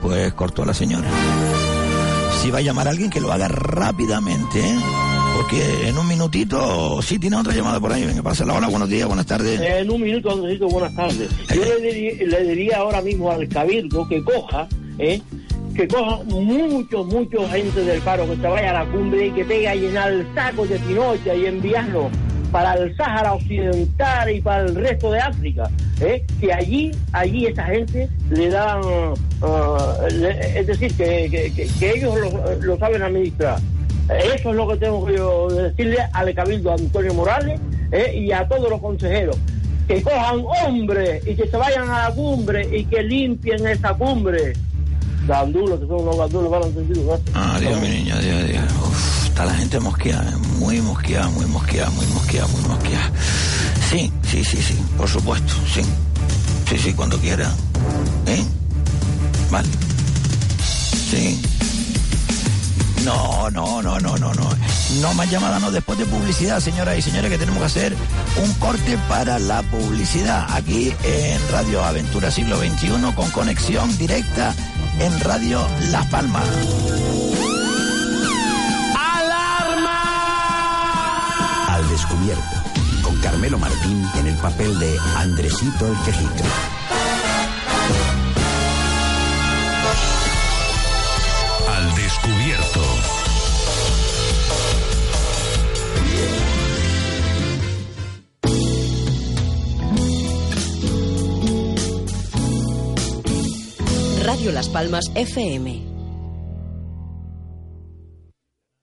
Pues cortó a la señora. Si va a llamar a alguien, que lo haga rápidamente, ¿eh? Porque en un minutito, sí, tiene otra llamada por ahí. Venga, pásala. Hola, buenos días, buenas tardes. En un minuto, buenas tardes. Yo le diría, le diría ahora mismo al cabildo que coja, ¿eh? Que coja mucho, mucho gente del paro, que se vaya a la cumbre y que pegue a llenar el saco de Pinocha y enviarlo para el Sáhara Occidental y para el resto de África. ¿eh? Que allí, allí esa gente le dan, le- es decir, que, que- ellos lo, saben administrar. Eso es lo que tengo que decirle al cabildo Antonio Morales ¿eh? y a todos los consejeros. Que cojan hombres y que se vayan a la cumbre y que limpien esa cumbre. Gandulos, que son los gandulos mal entendidos. Ah, Dios, mi niña, Dios, Dios. Uf, está la gente mosqueada, eh, muy mosqueada, muy mosqueada, muy mosqueada, muy mosqueada. Sí, sí, sí, sí, por supuesto, sí. Sí, sí, cuando quiera. ¿Eh? Vale. Sí. No, no, no, no, no, no, no. Más llamadas, no. Después de publicidad, señoras y señores, que tenemos que hacer un corte para la publicidad. Aquí en Radio Aventura Siglo XXI con conexión directa en Radio Las Palmas. Al descubierto, con Carmelo Martín en el papel de Andresito el Quejica. Radio Las Palmas FM.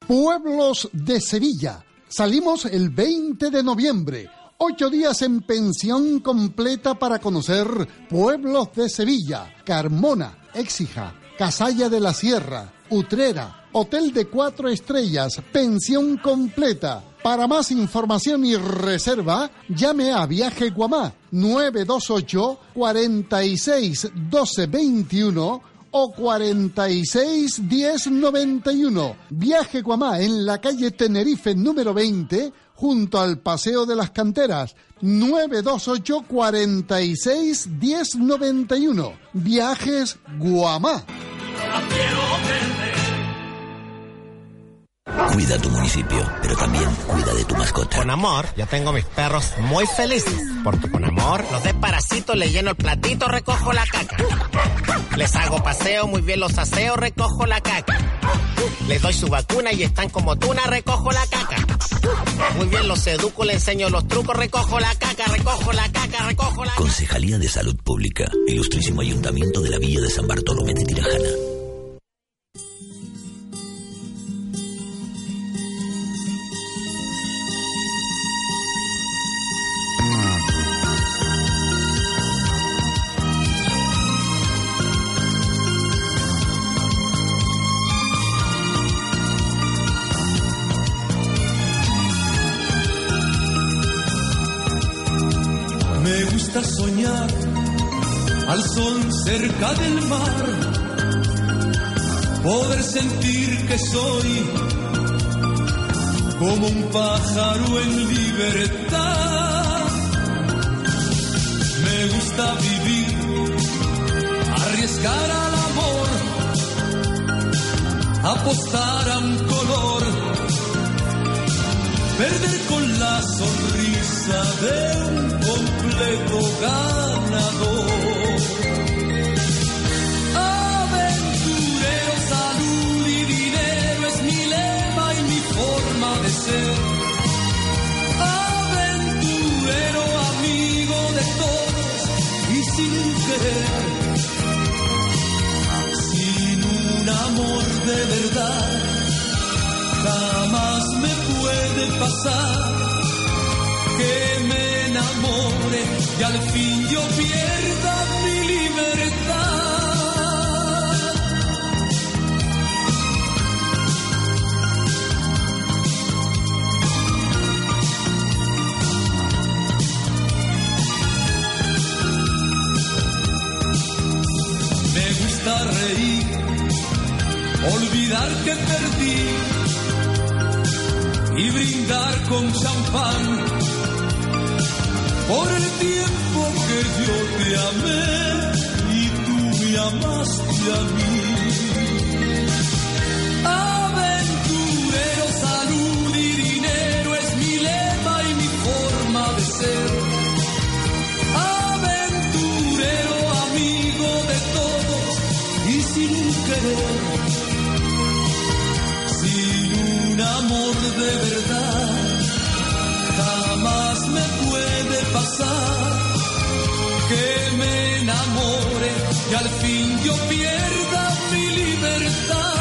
Pueblos de Sevilla. Salimos el 20 de noviembre. Ocho días en pensión completa para conocer pueblos de Sevilla. Carmona, Écija, Casalla de la Sierra, Utrera, Hotel de Cuatro Estrellas, pensión completa. Para más información y reserva, llame a Viaje Guamá 928 46 12 21 o 46 10 91. Viaje Guamá en la calle Tenerife número 20 junto al Paseo de las Canteras 928 46 10 91. Viajes Guamá. Cuida tu municipio, pero también cuida de tu mascota. Con amor, yo tengo mis perros muy felices. Porque con amor, los desparasito, le lleno el platito, recojo la caca. Les hago paseo, muy bien los aseo, recojo la caca. Les doy su vacuna y están como tuna, recojo la caca. Muy bien los educo, le enseño los trucos, recojo la caca, recojo la caca, recojo la Concejalía de Salud Pública, Ilustrísimo Ayuntamiento de la Villa de San Bartolomé de Tirajana. Cerca del mar, poder sentir que soy como un pájaro en libertad. Me gusta vivir, arriesgar al amor, apostar a un color, perder con la sonrisa de un completo ganador. Sin un amor de verdad, jamás me puede pasar que me enamore y al fin yo pierda mi libertad. Que perdí y brindar con champán por el tiempo que yo te amé y tú me amaste a mí. De verdad jamás me puede pasar que me enamore y al fin yo pierda mi libertad.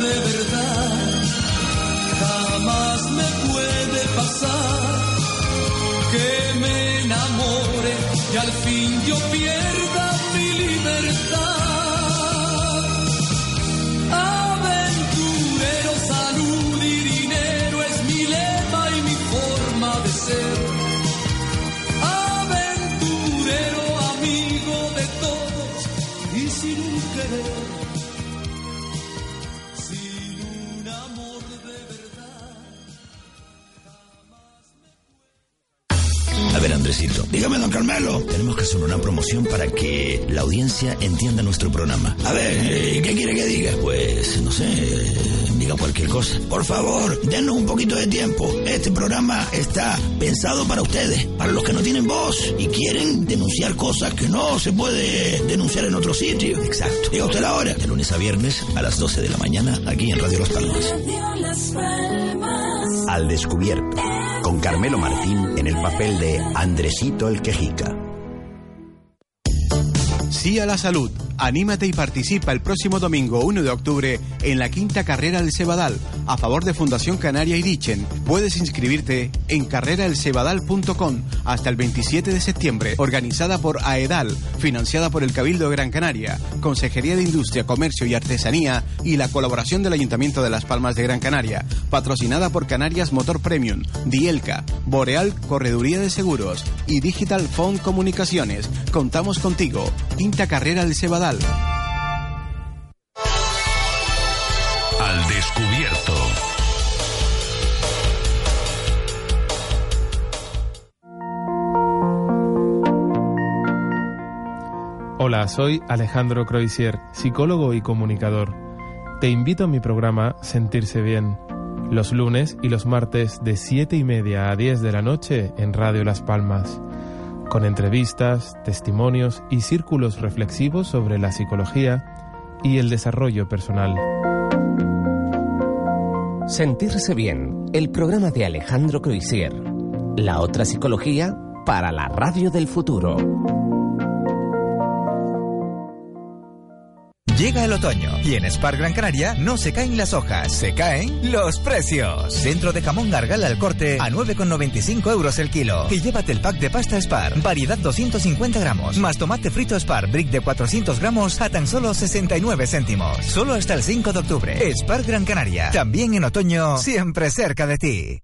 De verdad jamás me puede pasar que me enamore y al fin yo pierda mi libertad. Andresito. Dígame, don Carmelo. Tenemos que hacer una promoción para que la audiencia entienda nuestro programa. A ver, eh, ¿qué quiere que diga? Pues, no sé, eh, diga cualquier cosa. Por favor, denos un poquito de tiempo. Este programa está pensado para ustedes, para los que no tienen voz y quieren denunciar cosas que no se puede denunciar en otro sitio. Exacto. Diga usted la hora. De lunes a viernes a las 12 de la mañana aquí en Radio Las Palmas. Al descubierto, con Carmelo Martín en el papel de Andresito el Quejica. Sí a la salud. Anímate y participa el próximo domingo 1 de octubre en la quinta carrera del Cebadal a favor de Fundación Canaria y Dichen. Puedes inscribirte en carreraelcebadal.com hasta el 27 de septiembre. Organizada por AEDAL, financiada por el Cabildo de Gran Canaria, Consejería de Industria, Comercio y Artesanía y la colaboración del Ayuntamiento de Las Palmas de Gran Canaria. Patrocinada por Canarias Motor Premium, Dielca, Boreal Correduría de Seguros y Digital Phone Comunicaciones. Contamos contigo. Quinta carrera del Cebadal. Al descubierto. Hola, soy Alejandro Croisier, psicólogo y comunicador. Te invito a mi programa Sentirse Bien, los lunes y los martes de 7 y media a 10 de la noche en Radio Las Palmas, con entrevistas, testimonios y círculos reflexivos sobre la psicología y el desarrollo personal. Sentirse bien, el programa de Alejandro Croisier. La otra psicología para la radio del futuro. Llega el otoño y en Spar Gran Canaria no se caen las hojas, se caen los precios. Centro de jamón gargala al corte a 9,95 euros el kilo. Y llévate el pack de pasta Spar, variedad 250 gramos, más tomate frito Spar, brick de 400 gramos a tan solo 69 céntimos. Solo hasta el 5 de octubre. Spar Gran Canaria, también en otoño, siempre cerca de ti.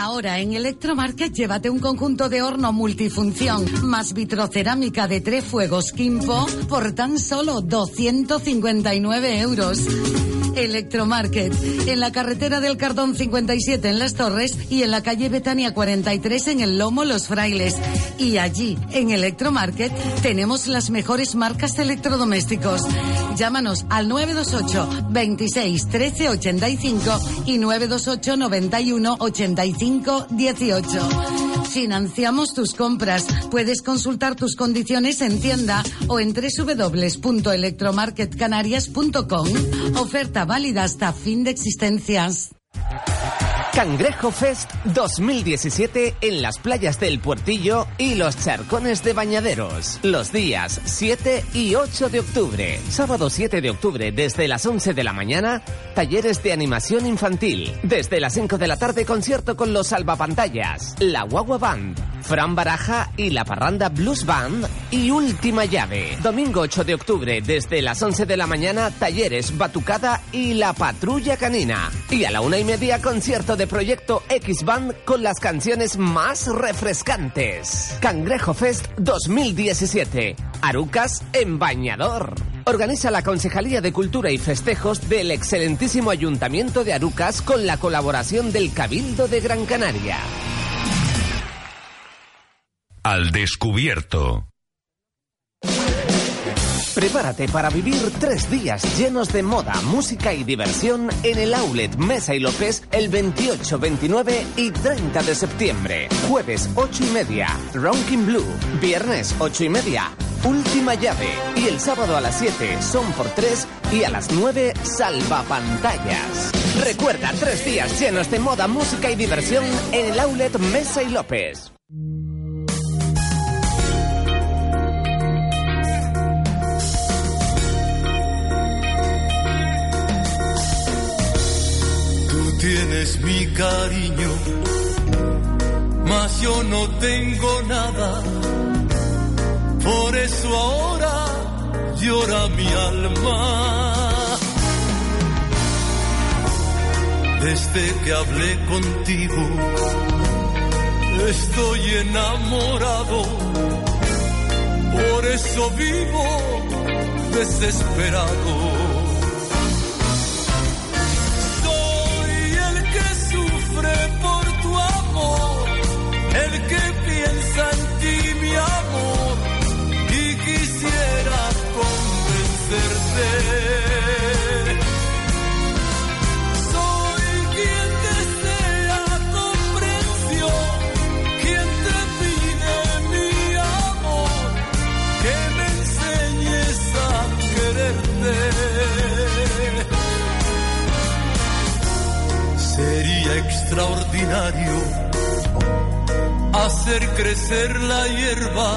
Ahora en Electromarket llévate un conjunto de horno multifunción más vitrocerámica de tres fuegos Kimpo por tan solo 259 euros. Electromarket, en la carretera del Cardón 57 en Las Torres y en la calle Betania 43 en el Lomo Los Frailes. Y allí, en Electromarket, tenemos las mejores marcas de electrodomésticos. Llámanos al 928 26 13 85 y 928 91 85 18. Financiamos tus compras. Puedes consultar tus condiciones en tienda o en www.electromarketcanarias.com. Oferta válida hasta fin de existencias. Cangrejo Fest 2017 en las playas del Puertillo y los charcones de Bañaderos. Los días 7 y 8 de octubre. Sábado 7 de octubre desde las 11 de la mañana, talleres de animación infantil. Desde las 5 de la tarde concierto con los salvapantallas, la Guagua Band, Fran Baraja y la Parranda Blues Band y Última Llave. Domingo 8 de octubre desde las 11 de la mañana, talleres Batucada y la Patrulla Canina. Y a la una y media concierto de Proyecto X Band con las canciones más refrescantes. Cangrejo Fest 2017. Arucas en Bañador. Organiza la Concejalía de Cultura y Festejos del excelentísimo Ayuntamiento de Arucas con la colaboración del Cabildo de Gran Canaria. Al descubierto. Prepárate para vivir tres días llenos de moda, música y diversión en el Outlet Mesa y López el 28, 29 y 30 de septiembre. Jueves 8 y media, Ronkin Blue. Viernes 8 y media, Última Llave. Y el sábado a las 7, Son por 3 y a las 9, Salvapantallas. Recuerda tres días llenos de moda, música y diversión en el Outlet Mesa y López. Tienes mi cariño, mas yo no tengo nada. Por eso ahora llora mi alma. Desde que hablé contigo, estoy enamorado. Por eso vivo desesperado. Soy quien desea tu precio, quien te pide mi amor, que me enseñes a querer. Sería extraordinario hacer crecer la hierba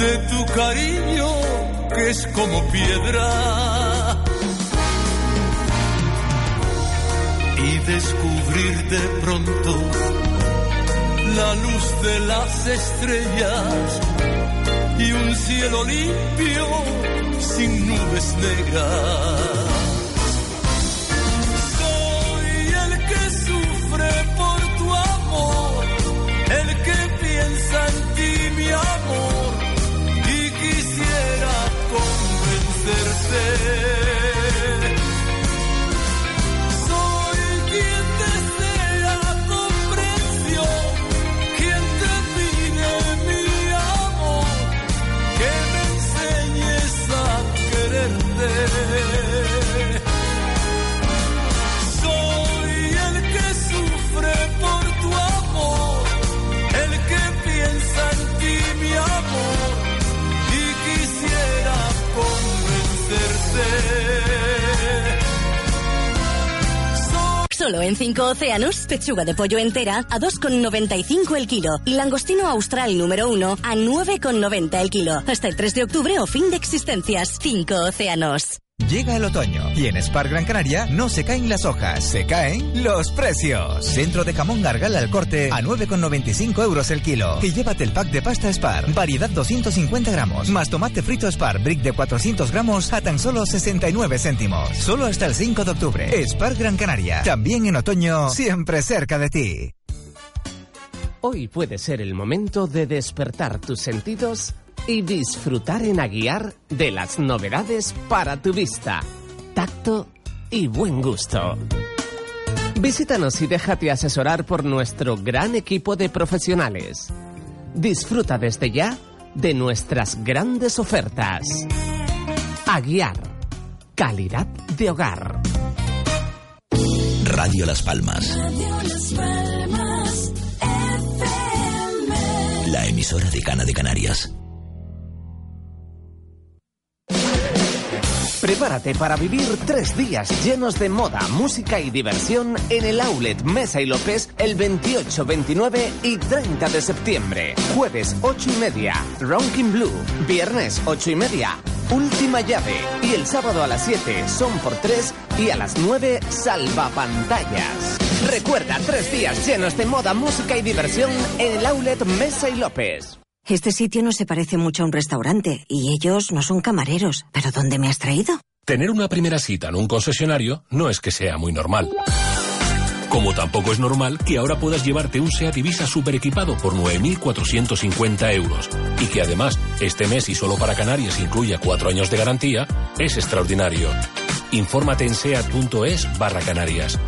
de tu cariño que es como piedra. Y descubrir de pronto la luz de las estrellas y un cielo limpio sin nubes negras. say. Solo en 5 océanos, pechuga de pollo entera a 2,95 el kilo y langostino austral número 1 a 9,90 el kilo. Hasta el 3 de octubre o fin de existencias. 5 océanos. Llega el otoño y en Spar Gran Canaria no se caen las hojas, se caen los precios. Centro de jamón gargal al corte a 9,95 euros el kilo. Y llévate el pack de pasta Spar, variedad 250 gramos, más tomate frito Spar, brick de 400 gramos a tan solo 69 céntimos. Solo hasta el 5 de octubre. Spar Gran Canaria, también en otoño, siempre cerca de ti. Hoy puede ser el momento de despertar tus sentidos y disfrutar en Aguiar de las novedades para tu vista, tacto y buen gusto. Visítanos y déjate asesorar por nuestro gran equipo de profesionales. Disfruta desde ya de nuestras grandes ofertas. Aguiar, calidad de hogar. Radio Las Palmas, la emisora de Cana de Canarias. Prepárate para vivir tres días llenos de moda, música y diversión en el Outlet Mesa y López el 28, 29 y 30 de septiembre. Jueves 8 y media, Ronkin Blue. Viernes 8 y media, Última llave. Y el sábado a las 7 son por 3 y a las 9 salvapantallas. Recuerda tres días llenos de moda, música y diversión en el Outlet Mesa y López. Este sitio no se parece mucho a un restaurante y ellos no son camareros. ¿Pero dónde me has traído? Tener una primera cita en un concesionario no es que sea muy normal. Como tampoco es normal que ahora puedas llevarte un SEAT Ibiza super equipado por 9.450 euros y que además este mes y solo para Canarias incluya cuatro años de garantía, es extraordinario. Infórmate en seat.es barra Canarias.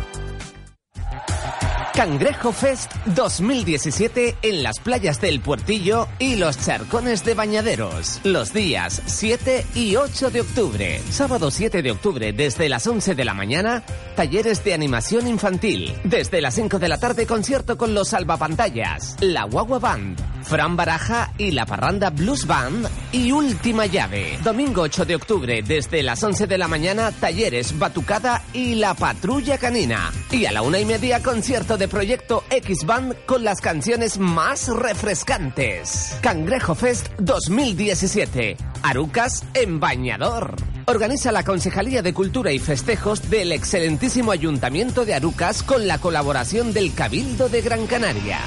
Cangrejo Fest 2017 en las playas del Puertillo y los charcones de Bañaderos. Los días 7 y 8 de octubre. Sábado 7 de octubre desde las 11 de la mañana, talleres de animación infantil. Desde las 5 de la tarde concierto con los salvapantallas, la Guagua Band, Fran Baraja y la Parranda Blues Band y Última Llave. Domingo 8 de octubre desde las 11 de la mañana, talleres Batucada y la Patrulla Canina. Y a la una y media concierto de Proyecto X Band con las canciones más refrescantes. Cangrejo Fest 2017. Arucas en Bañador. Organiza la Concejalía de Cultura y Festejos del excelentísimo Ayuntamiento de Arucas con la colaboración del Cabildo de Gran Canaria.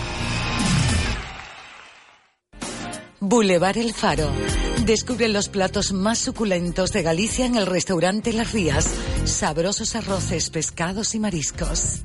Boulevard El Faro. Descubre los platos más suculentos de Galicia en el restaurante Las Rías. Sabrosos arroces, pescados y mariscos.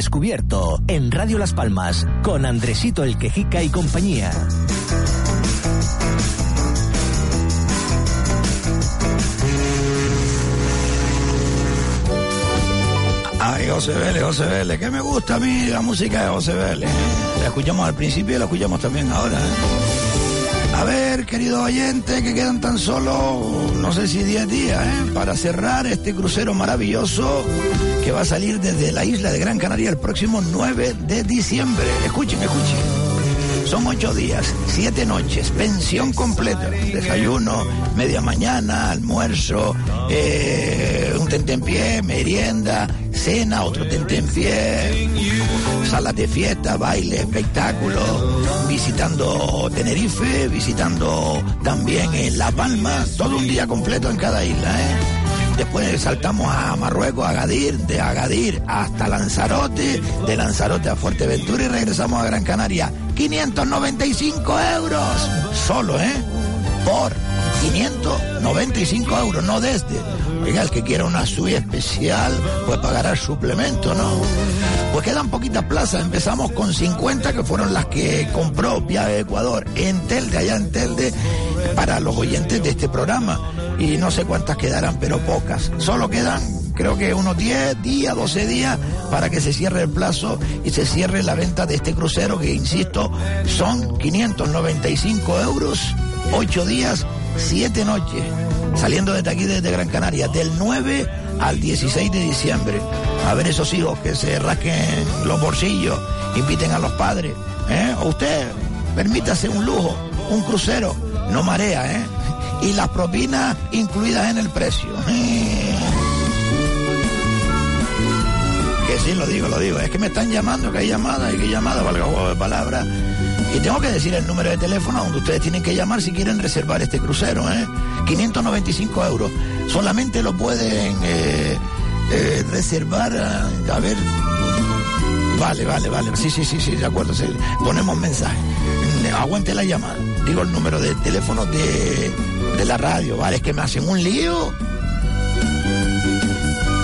Descubierto en Radio Las Palmas con Andresito el Quejica y compañía. Ay, José Vélez, José Vélez, que me gusta a mí la música de José Vélez. La escuchamos al principio y la escuchamos también ahora. ¿eh? A ver, queridos oyentes, que quedan tan solo, no sé si 10 días, ¿eh? para cerrar este crucero maravilloso que va a salir desde la isla de Gran Canaria el próximo 9 de diciembre. Escuchen, escuchen. Son ocho días, siete noches, pensión completa, desayuno, media mañana, almuerzo, eh, un tentempié, merienda, cena, otro tentempié, salas de fiesta, baile, espectáculo, visitando Tenerife, visitando también en La Palma, todo un día completo en cada isla, ¿eh? Después saltamos a Marruecos, a Agadir, de Agadir hasta Lanzarote, de Lanzarote a Fuerteventura y regresamos a Gran Canaria. 595 euros. Solo, ¿eh? Por 595 euros, no desde. Oiga, el que quiera una suite especial, pues pagará suplemento, ¿no? Pues quedan poquitas plazas. Empezamos con 50, que fueron las que compró Viaje Ecuador en Telde, allá en Telde, para los oyentes de este programa. Y no sé cuántas quedarán, pero pocas. Solo quedan creo que unos 10 días, 12 días para que se cierre el plazo y se cierre la venta de este crucero que, insisto, son 595 euros, 8 días, 7 noches, saliendo desde aquí, desde Gran Canaria, del 9 al 16 de diciembre. A ver esos hijos que se rasquen los bolsillos, inviten a los padres. ¿eh? O usted, permítase un lujo, un crucero, no marea, ¿eh? Y las propinas incluidas en el precio. Que sí, lo digo, lo digo. Es que me están llamando, que hay llamada, y que llamada, valga juego de palabras. Y tengo que decir el número de teléfono donde ustedes tienen que llamar si quieren reservar este crucero, ¿eh? 595 euros. Solamente lo pueden eh, eh, reservar, a, ver. Vale, vale, vale. Sí, sí, sí, sí, de acuerdo. Ponemos mensaje. Aguante la llamada. Digo el número de teléfono de, de la radio, ¿vale? Es que me hacen un lío.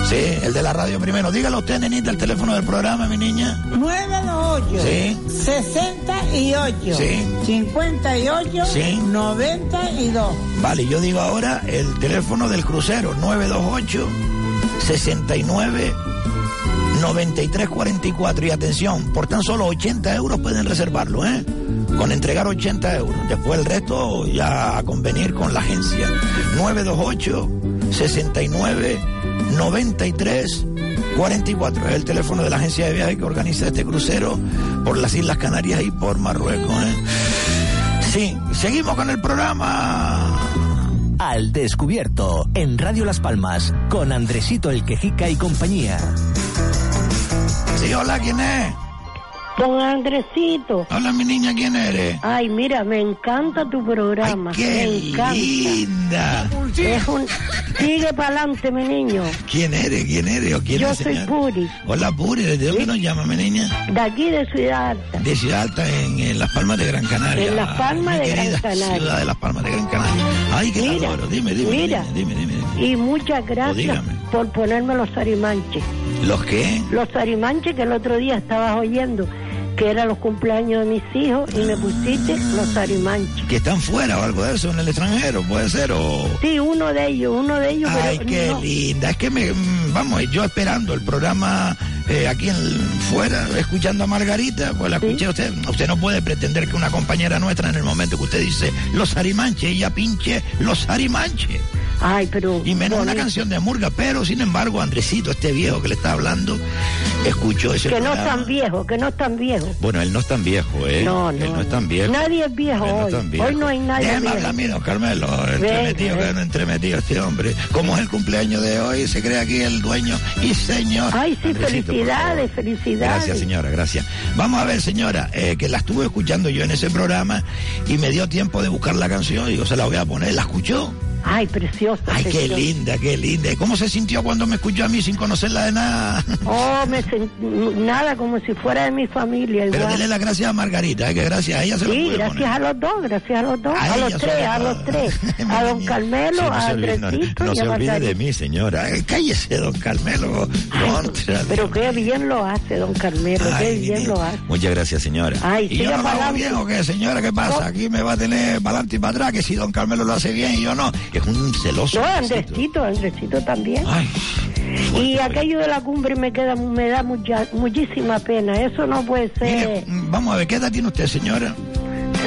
Sí, el de la radio primero. Dígalo usted, nenita, el teléfono del programa, mi niña. 928 Sí. 68 Sí. 58 Sí. 92 Vale, yo digo ahora el teléfono del crucero, 928 69 9344. Y atención, por tan solo 80 euros pueden reservarlo, ¿eh? Con entregar 80 euros. Después el resto ya a convenir con la agencia. 928 69 93 44. Es el teléfono de la agencia de viaje que organiza este crucero por las Islas Canarias y por Marruecos, ¿eh? Sí, seguimos con el programa. Al descubierto en Radio Las Palmas con Andresito el Quejica y compañía. Sí, hola, ¿quién es? Don Andresito. Hola, mi niña, ¿quién eres? Ay, mira, me encanta tu programa. qué me encanta. linda. Es un... Sigue para adelante, mi niño. ¿Quién eres? ¿Quién eres? ¿O quién Yo soy señora? Puri, Hola, Puri, ¿desde dónde nos llama, mi niña? de aquí de Ciudad Alta. De Ciudad Alta, en, en Las Palmas de Gran Canaria. En Las Palmas de Gran Canaria. Ciudad de Las Palmas de Gran Canaria. Ay, qué Mira, adoro. Dime, dime, mira. dime, dime, dime, dime. Y muchas gracias por ponerme los arimanches. ¿Los qué? Los arimanches que el otro día estabas oyendo, que eran los cumpleaños de mis hijos, y me pusiste los arimanches. ¿Que están fuera o algo de eso, en el extranjero, puede ser, o... Sí, uno de ellos, uno de ellos. Ay, pero qué no. linda. Es que me, mm, vamos, yo esperando el programa eh, aquí en fuera, escuchando a Margarita, pues la escuché a usted. Usted no puede pretender que una compañera nuestra en el momento que usted dice los arimanches, ella pinche los arimanches. Ay, pero. Y menos una canción de Murga, pero sin embargo, Andresito, este viejo que le está hablando, escuchó ese Que no es tan viejo, que no es tan viejo. Bueno, él no es tan viejo, ¿eh? No, Él no, no es tan viejo. Nadie es viejo Él no es hoy. viejo. Hoy no hay nadie Déjame hablar, mira, Carmelo, entremetido, ven. que no entremetido este hombre. Como es el cumpleaños de hoy, se cree aquí el dueño y señor. Ay, sí, Andresito, felicidades, felicidades. Gracias, señora, gracias. Vamos a ver, señora, eh, que la estuve escuchando yo en ese programa y me dio tiempo de buscar la canción. Digo, se la voy a poner. ¿La escuchó? Ay, preciosa. Ay, qué preciosa. linda, qué linda. ¿Y ¿Cómo se sintió cuando me escuchó a mí sin conocerla de nada? Oh, me sent- nada, como si fuera de mi familia. Pero dele las gracias a Margarita, eh, que gracias a ella se lo Sí, pude gracias poner. a los dos, gracias a los dos, A a, los tres, a los tres, a don Carmelo, Sí, no a olvide, no- Andresito no y se a olvide de mí, señora. Eh, Cállese, don Carmelo. Contra. Pero qué bien lo hace, don Carmelo, qué bien lo hace. Muchas gracias, señora. Ay, ¿Y yo no lo hago bien o qué, señora? ¿Qué pasa? Aquí me va a tener para adelante y para atrás, que si don Carmelo lo hace bien y yo no. Es un celoso. No, Andresito, Andresito también. Ay, y aquello de la cumbre me queda, me da mucha, muchísima pena. Eso no puede ser. Mire, mm, vamos a ver, ¿qué edad tiene usted, señora?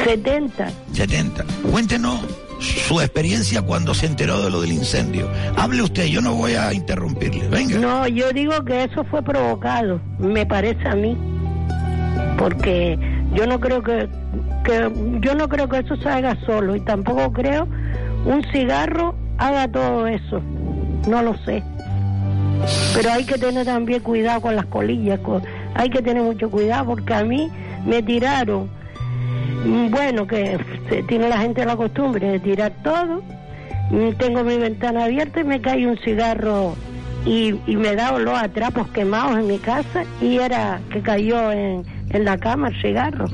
70. 70. Cuéntenos su experiencia cuando se enteró de lo del incendio. Hable usted, yo no voy a interrumpirle. Venga. No, yo digo que eso fue provocado, me parece a mí, porque yo no creo que, que yo no creo que eso se haga solo y tampoco creo un cigarro haga todo eso, no lo sé. Pero hay que tener también cuidado con las colillas, hay que tener mucho cuidado porque a mí me tiraron, mm, bueno, que tiene la gente la costumbre de tirar todo, Mm, tengo mi ventana abierta y me cae un cigarro y, y me da olor a trapos quemados en mi casa y era que cayó en, en la cama el cigarro,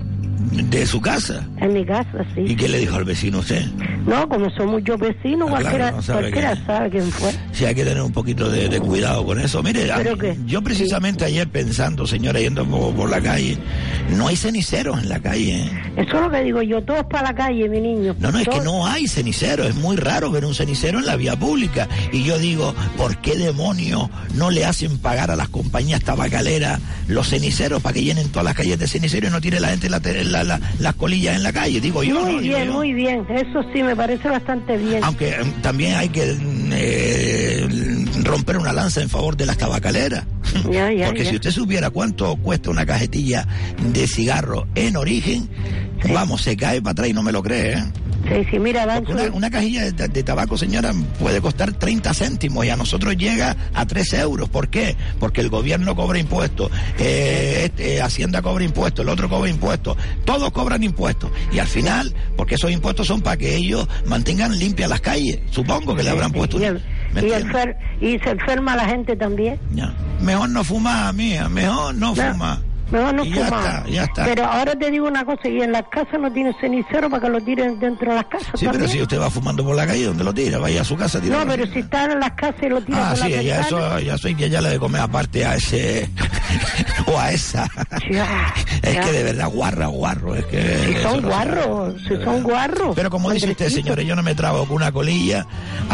¿De su casa? en mi casa, sí. ¿Y qué le dijo al vecino usted? No, como son muchos vecinos, Ah, cualquiera, claro, no sabe cualquiera quién. sabe quién fue. Sí, hay que tener un poquito de, de cuidado con eso. Mire, a- yo precisamente ayer pensando, señora, yendo por, por la calle, no hay ceniceros en la calle. ¿eh? Eso es lo que digo yo, todos para la calle, mi niño. No, no, es que no hay cenicero, es muy raro ver un cenicero en la vía pública. Y yo digo, ¿por qué demonios no le hacen pagar a las compañías tabacaleras los ceniceros para que llenen todas las calles de cenicero y no tire la gente la- la- la- las colillas en la calle? Digo yo, muy ¿no? Digo bien, yo. muy bien, eso sí me parece bastante bien. Aunque eh, también hay que eh, romper una lanza en favor de las tabacaleras. Ya, ya, Porque ya. si usted supiera cuánto cuesta una cajetilla de cigarro en origen, vamos, se cae para atrás y no me lo cree, ¿eh? Sí, sí, mira, una, una cajilla de, de tabaco, señora, puede costar 30 céntimos y a nosotros llega a 3 euros. ¿Por qué? Porque el gobierno cobra impuestos, eh, este, Hacienda cobra impuestos, el otro cobra impuestos, todos cobran impuestos. Y al final, porque esos impuestos son para que ellos mantengan limpias las calles, supongo que le habrán puesto. y, el- ¿me y enfer- y se enferma la gente también. Ya. Mejor no fumar, mía, mejor no, No, fumar. Mejor no Y ya fumar. está, ya está. Pero ahora te digo una cosa, y en las casas no tienen cenicero para que lo tiren dentro de las casas Sí, pero también. si usted va fumando por la calle, ¿dónde lo tira? Vaya a su casa a No, pero si están en las casas y lo tiran Ah, por sí, la ya eso, ya eso hay que ya le de comer aparte a ese o a esa. es ya. que de verdad guarra, guarro, es que Si son no guarros, si son guarros. Pero como dice usted, señores, yo no me trago que una colilla mm,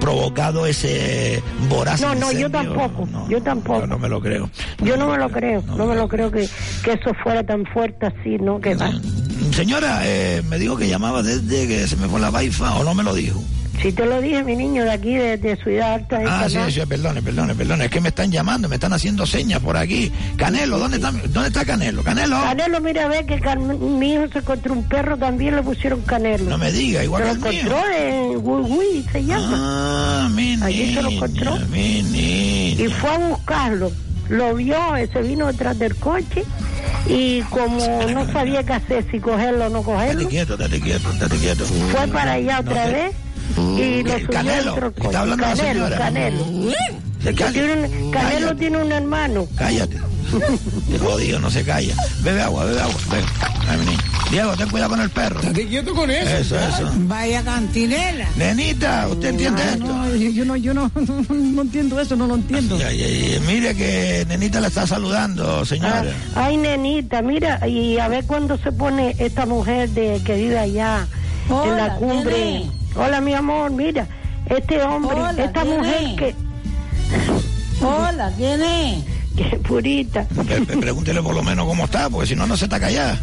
provocado ese voraz No, no, yo tampoco, yo tampoco. Yo no me lo creo. Yo no me lo creo, no me lo creo que, que eso fuera tan fuerte así, ¿no? Que va. Señora, eh, me dijo que llamaba desde que se me fue la baifa o no me lo dijo. Si te lo dije, mi niño, de aquí, de, de Ciudad Alta. de Ah, sí, Canal. sí, perdone, perdone, perdone. Es que me están llamando, me están haciendo señas por aquí. Canelo, ¿dónde está, dónde está Canelo? Canelo. Canelo, mira, ve que Car- mi hijo se encontró un perro, también le pusieron Canelo. No me diga, igual Se que lo encontró en Wui se llama. Ah, mi Allí se lo niña, encontró. mi niña. Y fue a buscarlo. Lo vio, se vino detrás del coche y como no sabía qué hacer, si cogerlo o no cogerlo, Estate quieto, estate quieto, estate quieto. fue para allá otra No sé. vez y lo subió Canelo, está hablando la Canelo, señora. Canelo. Se calla. Tiene un- Canelo Cállate. tiene un hermano. Cállate. Te jodido, no se calla. Bebe agua, bebe agua. Bebe. Ay, mi niño. Diego, ten cuidado con el perro. Estate quieto con eso. Eso, ya. eso. Vaya cantinela. Nenita, ¿usted entiende Ah, esto? no, yo, yo no, yo no, no entiendo eso, no lo entiendo. Ay, ay, ay, mire que Nenita la está saludando, Ah, señora. ay, nenita, mira, y a ver cuándo se pone esta mujer de que vive allá en Hola, la cumbre. Hola, mi amor, mira, este hombre, Hola, esta ¿quién mujer es? que... Hola, ¿quién es? Que purita. Pregúntele por lo menos cómo está, porque si no, no se está callada.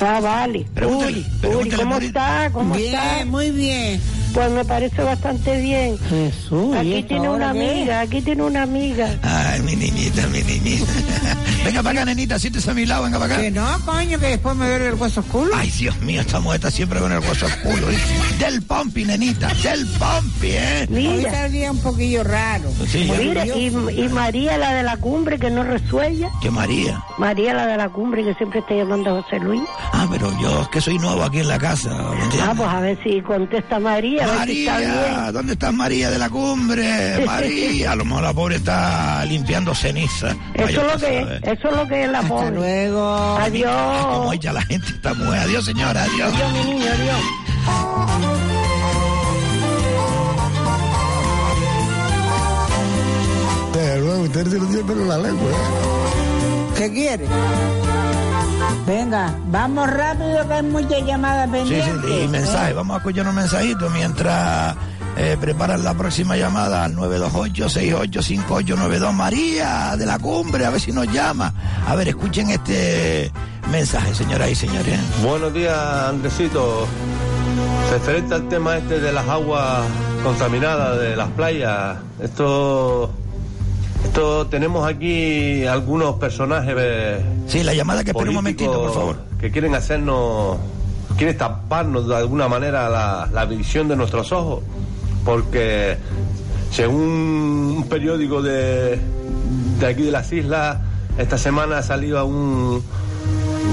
Ah, vale. Pregúntele, Uri, Uri, pregúntele, ¿cómo Purita. está? ¿Cómo Bien, está? muy bien. Pues me parece bastante bien. Jesús, ¿y Aquí tiene una qué? amiga, aquí tiene una amiga. Ay, mi niñita, mi niñita. venga para acá, nenita, siéntese a mi lado, venga para acá. Que no, coño, que después me duele el hueso culo. Ay, Dios mío, esta mujer está siempre con el hueso al culo. ¿eh? Del pompi, nenita, del pompi, ¿eh? Hoy Mira, día un poquillo raro. Sí, mira, y, y María, la de la cumbre, que no resuella. Que María. María, la de la cumbre, que siempre está llamando a José Luis. Ah, pero yo es que soy nuevo aquí en la casa. Ah, pues a ver si contesta María, a ver si está María, bien. ¿dónde está María de la cumbre? María, a lo mejor la pobre está limpiando ceniza. Eso es lo que es, eso es lo que es la pobre. luego. Adiós. Como ella la gente está muy. Adiós, señora, adiós. Adiós, mi niño, adiós. Desde luego, usted se lo tiene pelo en la lengua. ¿eh? ¿Qué quiere? Venga, vamos rápido que hay muchas llamadas Sí, pendientes. sí, y mensaje. ¿eh? Vamos a escuchar un mensajito mientras eh, preparan la próxima llamada al 928-685892. María de la cumbre, a ver si nos llama. A ver, escuchen este mensaje, señoras y señores. Buenos días, Andresito. Referente al tema este de las aguas contaminadas de las playas, esto, esto tenemos aquí algunos personajes. eh, Sí, la llamada que espere un momentito, por favor. Que quieren hacernos, quieren taparnos de alguna manera la, la visión de nuestros ojos, porque según un periódico de, de aquí de las islas, esta semana ha salido un,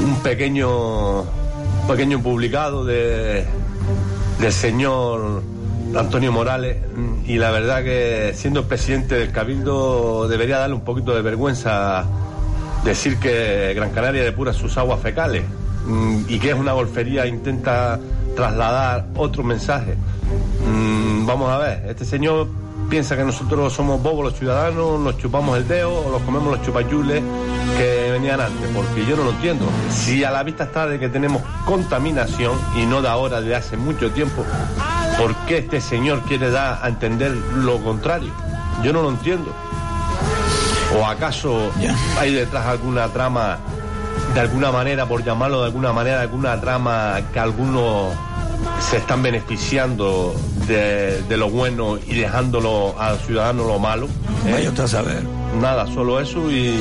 un pequeño, un pequeño publicado de, del señor Antonio Morales y la verdad que siendo presidente del Cabildo debería darle un poquito de vergüenza decir que Gran Canaria depura sus aguas fecales mm, y que es una golfería intenta trasladar otro mensaje. Mm, Vamos a ver, este señor piensa que nosotros somos bobos los ciudadanos, nos chupamos el dedo o los comemos los chupayules que venían antes, porque yo no lo entiendo. Si a la vista está de que tenemos contaminación y no de ahora, de hace mucho tiempo, ¿por qué este señor quiere dar a entender lo contrario? Yo no lo entiendo. ¿O acaso hay detrás alguna trama, de alguna manera, por llamarlo de alguna manera, alguna trama que algunos se están beneficiando de, de lo bueno y dejándolo al ciudadano lo malo? ¿eh? Vaya usted a saber. Nada, solo eso y,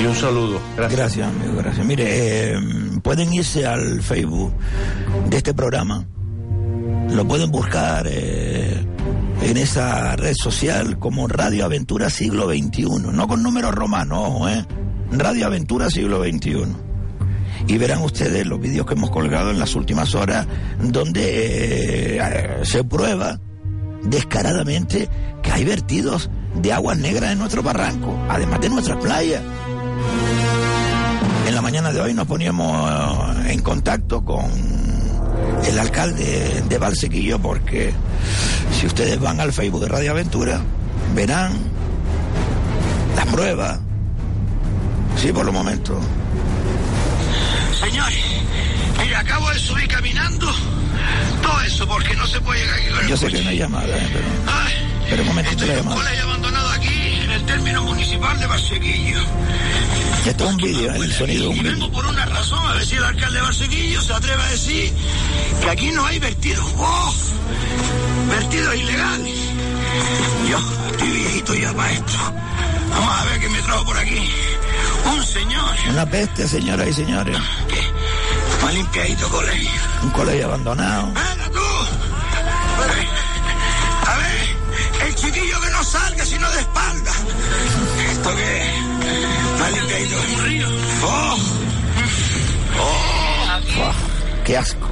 y un saludo. Gracias. Gracias, amigo, gracias. Mire, eh, pueden irse al Facebook de este programa. Lo pueden buscar eh, en esa red social como Radio Aventura Siglo XXI. No con números romanos, ojo, ¿eh? Radio Aventura Siglo XXI. Y verán ustedes los vídeos que hemos colgado en las últimas horas donde eh, se prueba descaradamente que hay vertidos de aguas negras en nuestro barranco, además de nuestras playas. En la mañana de hoy nos poníamos eh, en contacto con el alcalde de Valsequillo porque si ustedes van al Facebook de Radio Aventura verán las pruebas. Sí, por los momentos. Señores, mire, acabo de subir caminando todo eso porque no se puede llegar aquí con el Yo sé que coche. no hay llamada, eh, pero, pero un momentito estoy la llamada. colegio abandonado aquí en el término municipal de Barsequillo. Esto es un vídeo, el sonido Y vengo por una razón, a ver si el alcalde de Barsequillo se atreve a decir que aquí no hay vertidos. ¡Oh! Vertidos ilegales. Yo estoy viejito ya para esto. Vamos a ver qué me trajo por aquí. Un señor, Una peste, señoras y señores. más limpiadito colegio. Un colegio abandonado. Venga tú. A ver, el chiquillo que no salga sino de espalda. ¿Esto qué es? Más limpiadito que un río. ¡Oh! Buah, ¡Qué asco!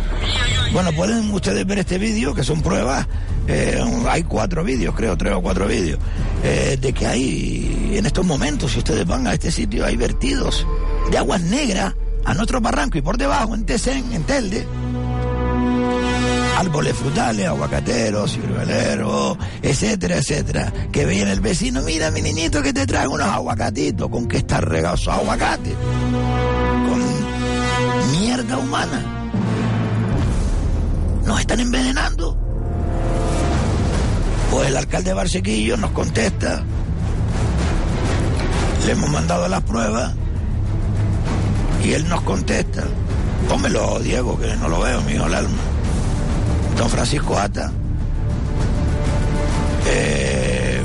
Bueno, pueden ustedes ver este vídeo, que son pruebas. eh, hay cuatro vídeos, creo, tres o cuatro vídeos, eh, de que hay en estos momentos, si ustedes van a este sitio, hay vertidos de aguas negras a nuestro barranco y por debajo, en Tesén, en Telde, árboles frutales, aguacateros, cirueleros, etcétera, etcétera. Que viene el vecino, mira mi niñito que te trae unos aguacatitos, ¿con qué está regado esos aguacates? Con mierda humana. Nos están envenenando. Pues el alcalde de Barsequillo nos contesta. Le hemos mandado las pruebas y él nos contesta. Pónmelo, Diego, que no lo veo, mío, el alma. Don Francisco Ata. Eh,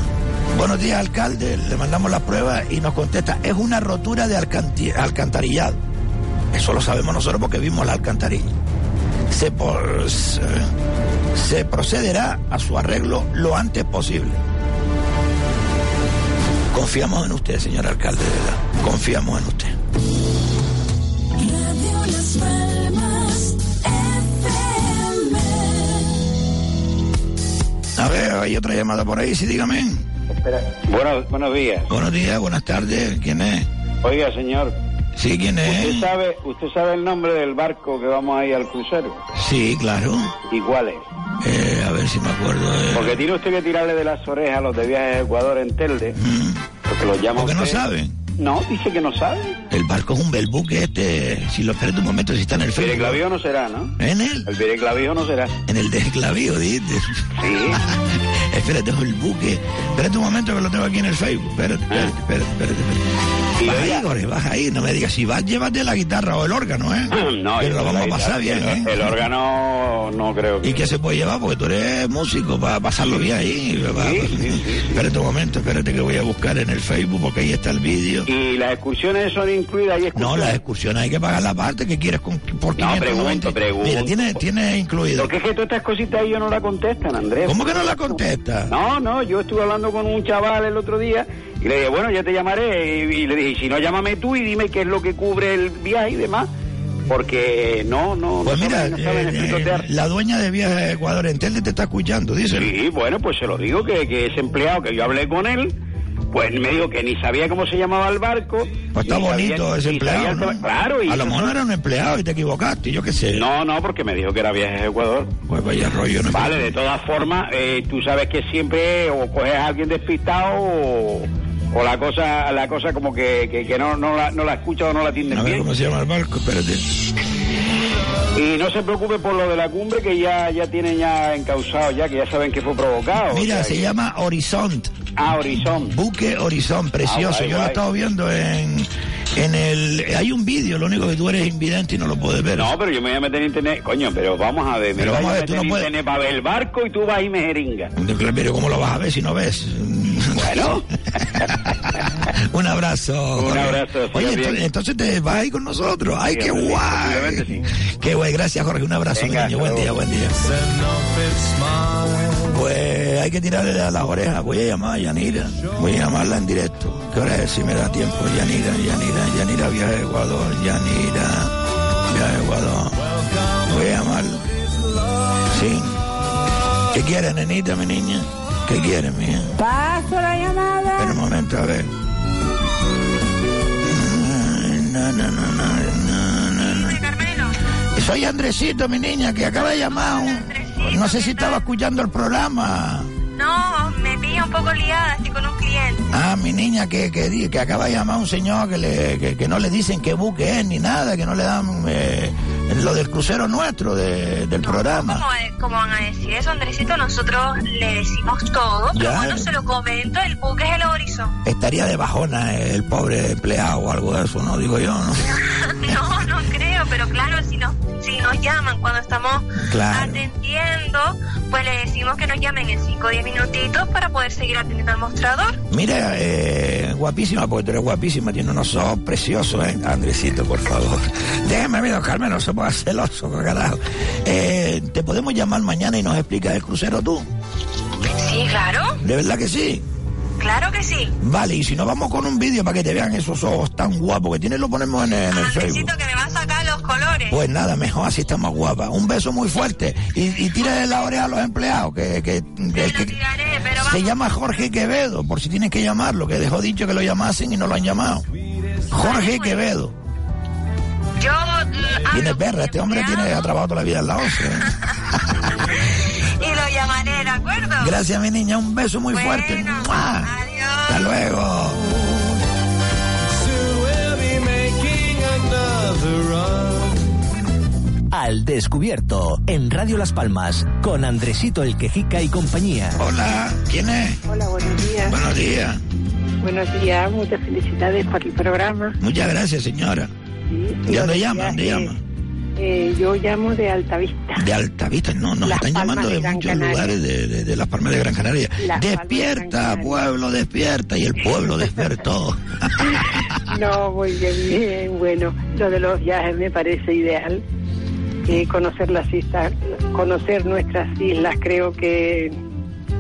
buenos días, alcalde. Le mandamos las pruebas y nos contesta. Es una rotura de alcantarillado. Eso lo sabemos nosotros porque vimos la alcantarilla. Se, por- se, se procederá a su arreglo lo antes posible. Confiamos en usted, señor alcalde, de verdad. Confiamos en usted. Radio Las Palmas FM. A ver, hay otra llamada por ahí, sí, dígame. Espera. Buenos, buenos días. Buenos días, buenas tardes. ¿Quién es? Oiga, señor. Sí, ¿quién es? ¿Usted sabe, ¿Usted sabe el nombre del barco que vamos a ir al crucero? Sí, claro. ¿Y cuál es? Eh, a ver si me acuerdo. Porque tiene usted que tirarle de las orejas a los de viajes a Ecuador en Telde. Porque los llaman. Porque no saben. No, dice que no sabe. El barco es un bel buque este. Si lo esperas un momento, si está en el Facebook. Vireclavío no será, ¿no? ¿En él? El Vireclavío no será. En el de Clavío, dices. Sí. espérate, el buque. Espérate un momento que lo tengo aquí en el Facebook. Espérate, espérate, espérate, espérate. espérate. Baja ahí, Jorge, baja ahí. No me digas, si vas, llévate la guitarra o el órgano, ¿eh? No, Pero yo lo vamos a pasar bien, ¿eh? El órgano no creo que. ¿Y qué se puede llevar? Porque tú eres músico, para pasarlo bien ahí. pa- Espérate un momento, espérate que voy a buscar en el Facebook porque ahí está el vídeo. ¿Y las excursiones son incluidas? ¿Hay No, las excursiones hay que pagar la parte que quieres con, por No, 590. pregunto, pregunto. Mira, tiene, tiene incluido. Porque es que todas estas cositas ellos no la contestan, Andrés. ¿Cómo que no la contesta? No, no, yo estuve hablando con un chaval el otro día y le dije, bueno, ya te llamaré. Y, y le dije, si no, llámame tú y dime qué es lo que cubre el viaje y demás. Porque no, no, Pues no mira, saben, no saben eh, explicotear. la dueña de Viajes a Ecuador en Telde te está escuchando, dice. Sí, bueno, pues se lo digo que, que ese empleado que yo hablé con él, pues me dijo que ni sabía cómo se llamaba el barco. Pues está ni sabía- bonito ese empleado, sabía ¿no? el- Claro, y A lo mejor era un empleado y te equivocaste, yo qué sé. No, no, porque me dijo que era viajes a Ecuador. Pues vaya rollo, no Vale, de todas formas, eh, tú sabes que siempre o coges a alguien despistado o, o la cosa la cosa como que, que, que no, no, la, no la escucha o no la atienden A ver bien. cómo se llama el barco, espérate. Y no se preocupe por lo de la cumbre que ya, ya tienen ya encausado, ya que ya saben que fue provocado. Mira, o sea se llama Horizont. Ah, Horizon. Buque Horizon, precioso. Ah, guay, Yo lo he estado viendo en, en el... Hay un vídeo, lo único que tú eres invidente y no lo puedes ver. No, pero yo me voy a meter en internet. Coño, pero vamos a ver. Me Pero voy vamos a a ver, tú meter no en puedes- internet para ver el barco y tú vas y me jeringas. Pero ¿cómo lo vas a ver si no ves? Bueno. Un abrazo. Un Jorge. abrazo, Oye, bien. entonces, entonces te vas ahí con nosotros. Ay, Sí, qué guay. Qué guay, gracias Jorge. Un abrazo, Venga, niño. Buen día, buen día. Pues hay que tirarle a las orejas. Voy a llamar a Yanira. Voy a llamarla en directo. ¿Qué hora es? Si me da tiempo. Yanira, Yanira, Yanira, viaje a Ecuador. Yanira, viaje a Ecuador. Voy a llamarla. Sí. ¿Qué quieres, nenita, mi niña? ¿Qué quieres, mía? Paso la llamada. Espera un momento, a ver. No, no, no, no, no, no, no. Soy Andresito, mi niña, que acaba de llamar. No sé si estaba escuchando el programa. No, me pilla un poco liada, estoy con un cliente. Ah, mi niña, que, que, que acaba de llamar un señor que, le, que, que no le dicen qué buque es ni nada, que no le dan eh, lo del crucero nuestro, de- del programa. ¿Cómo, cómo van a decir eso, Andresito? Nosotros le decimos todo, pero bueno, se lo comento, el buque es el horizonte. Estaría de bajona el pobre empleado o algo de eso, ¿no? Digo yo, ¿no? No, no creo, pero claro, si nos, si nos llaman cuando estamos Claro. atendiendo, pues le decimos que nos llamen en 5 o 10 minutitos para poder seguir atendiendo al mostrador. Mira, eh, guapísima, porque tú eres guapísima, tiene unos ojos preciosos, ¿eh? Andresito, por favor. Déjame, mira, Carmen, no se ponga celoso, carajo. Eh, ¿Te podemos llamar mañana y nos explicas el crucero tú? Sí, claro, ¿De verdad que sí? Claro que sí. Vale, y si nos vamos con un vídeo para que te vean esos ojos tan guapos que tienes, lo ponemos en, en el Facebook. Andresito, que me va a sacar los colores. Pues nada, mejor así está más guapa. Un beso muy fuerte. Y, y tírale la oreja a los empleados, que, que, que- que- se llama Jorge Quevedo, por si tienes que llamarlo, que dejó dicho que lo llamasen y no lo han llamado. Jorge Quevedo. Yo mm, Tiene perra, este hombre tiene, ha trabajado toda la vida en la OCE. ¿eh? y lo llamaré, ¿de acuerdo? Gracias, mi niña, un beso muy fuerte. ¡Mua! Hasta luego. Al descubierto, en Radio Las Palmas, con Andresito el Quejica y compañía. Hola, ¿quién es? Hola, buenos días. Buenos días. Buenos días, muchas felicidades por el programa. Muchas gracias, señora. Sí, ¿De dónde buenos llama? días, ¿Dónde eh, llama? eh, yo llamo de Altavista. De Altavista, no, nos Las están llamando de de muchos Canaria. lugares de, de- de las Palmas de Gran Canaria. Las de despierta, pueblo, despierta. Y el pueblo despertó. No, muy bien, bien. Bueno, lo de los viajes me parece ideal. Eh, conocer las islas, conocer nuestras islas, creo que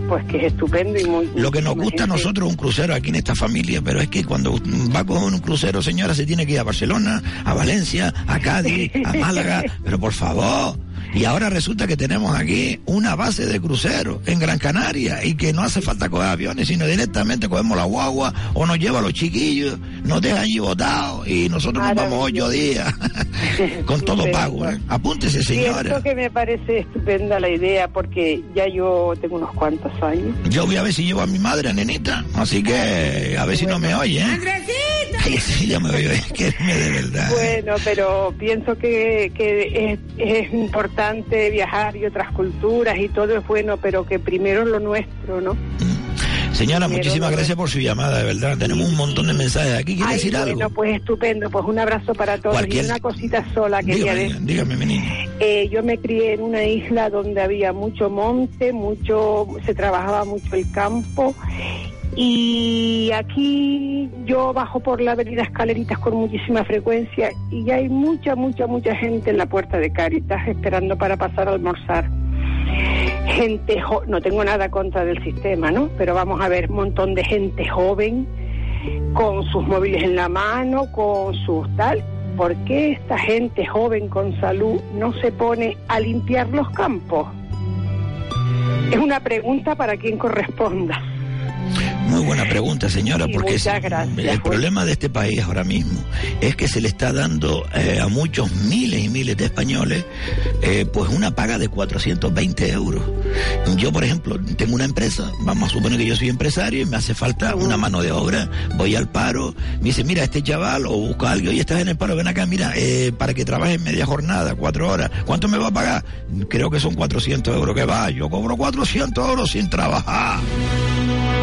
pues que es estupendo y muy. Lo que nos gusta a nosotros es un crucero aquí en esta familia, pero es que cuando va con un crucero, señora, se tiene que ir a Barcelona, a Valencia, a Cádiz, a Málaga, pero por favor. Y ahora resulta que tenemos aquí una base de crucero en Gran Canaria y que no hace falta coger aviones, sino directamente cogemos la guagua o nos lleva a los chiquillos, nos deja allí botados y nosotros nos vamos ocho días con todo pago. ¿eh? Apúntese, señora. Cierto que me parece estupenda la idea porque ya yo tengo unos cuantos años. Yo voy a ver si llevo a mi madre, nenita. Así que a ver si no me oye. ¿eh? Ay, sí, ya me oye, es que de verdad. Bueno, pero pienso que, que es, es importante viajar y otras culturas y todo es bueno, pero que primero lo nuestro, ¿no? Señora, muchísimas gracias por su llamada, de verdad. Tenemos un montón de mensajes aquí. ¿Quiere Ay, decir algo? bueno, pues estupendo, pues un abrazo para todos. Cualquier- Y una cosita sola quería Dígame, decir. dígame. Eh, yo me crié en una isla donde había mucho monte, mucho, se trabajaba mucho el campo y aquí yo bajo por la avenida Escaleritas con muchísima frecuencia y hay mucha, mucha, mucha gente en la puerta de Caritas esperando para pasar a almorzar. Gente, jo- no tengo nada contra del sistema, ¿no? Pero vamos a ver, un montón de gente joven con sus móviles en la mano, con sus tal. ¿Por qué esta gente joven con salud no se pone a limpiar los campos? Es una pregunta para quien corresponda. Muy buena pregunta, señora, Sí, porque es- el problema de este país ahora mismo es que se le está dando eh, a muchos miles y miles de españoles eh, pues una paga de 420 euros. Yo, por ejemplo, tengo una empresa, vamos a suponer que yo soy empresario y me hace falta una mano de obra, voy al paro, me dice, mira, este chaval o busca a alguien, oye, estás en el paro, ven acá, mira, eh, para que trabaje media jornada, cuatro horas, ¿cuánto me va a pagar? Creo que son 400 euros, que va, yo cobro 400 euros sin trabajar.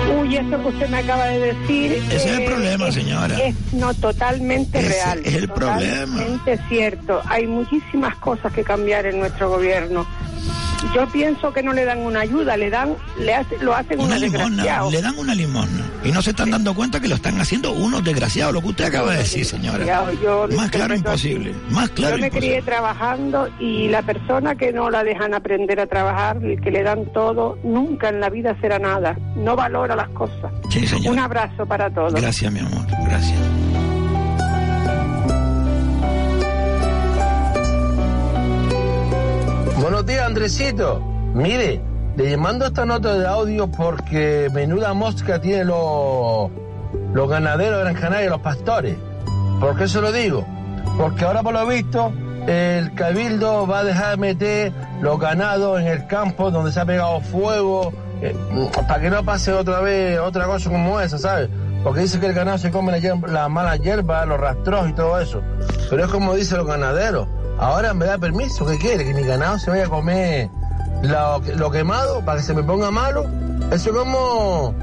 Uy, eso que usted me acaba de decir. Ese es el problema, señora. Es no totalmente Ese real. es el totalmente cierto. Hay muchísimas cosas que cambiar en nuestro gobierno. Yo pienso que no le dan una ayuda, le dan, le hace, lo hacen Una unos limosna, le dan una limosna. Y no se están dando cuenta que lo están haciendo unos desgraciados, lo que usted acaba de decir, señora. Yo- Más claro imposible, más claro Yo me imposible. crié trabajando y la persona que no la dejan aprender a trabajar, que le dan todo, nunca en la vida será nada. No valora las cosas. Sí. Un abrazo para todos. Gracias, mi amor, gracias. Buenos días, Andresito. Mire, le mando esta nota de audio porque menuda mosca tienen los, los ganaderos de Gran Canaria, los pastores. ¿Por qué se lo digo? Porque ahora, por lo visto, el cabildo va a dejar meter los ganados en el campo donde se ha pegado fuego, eh, para que no pase otra vez otra cosa como esa, ¿sabes? Porque dice que el ganado se come la, la mala hierba, los rastros y todo eso. Pero es como dicen los ganaderos. Ahora me da permiso, ¿qué quiere? Que mi ganado se vaya a comer lo, quemado para que se me ponga malo. Eso es como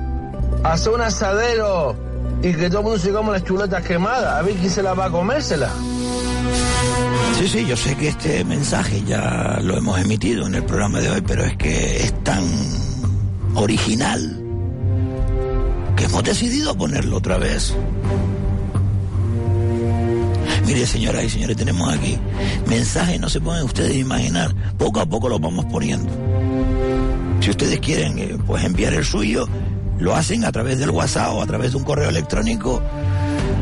hacer un asadero y que todo el mundo se coma las chuletas quemadas. A ver quién se las va a comérsela. Sí, sí, yo sé que este mensaje ya lo hemos emitido en el programa de hoy, pero es que es tan original que hemos decidido ponerlo otra vez. Mire, señoras y señores, tenemos aquí mensajes, no se pueden ustedes imaginar. Poco a poco los vamos poniendo. Si ustedes quieren, eh, pues enviar el suyo, lo hacen a través del WhatsApp o a través de un correo electrónico.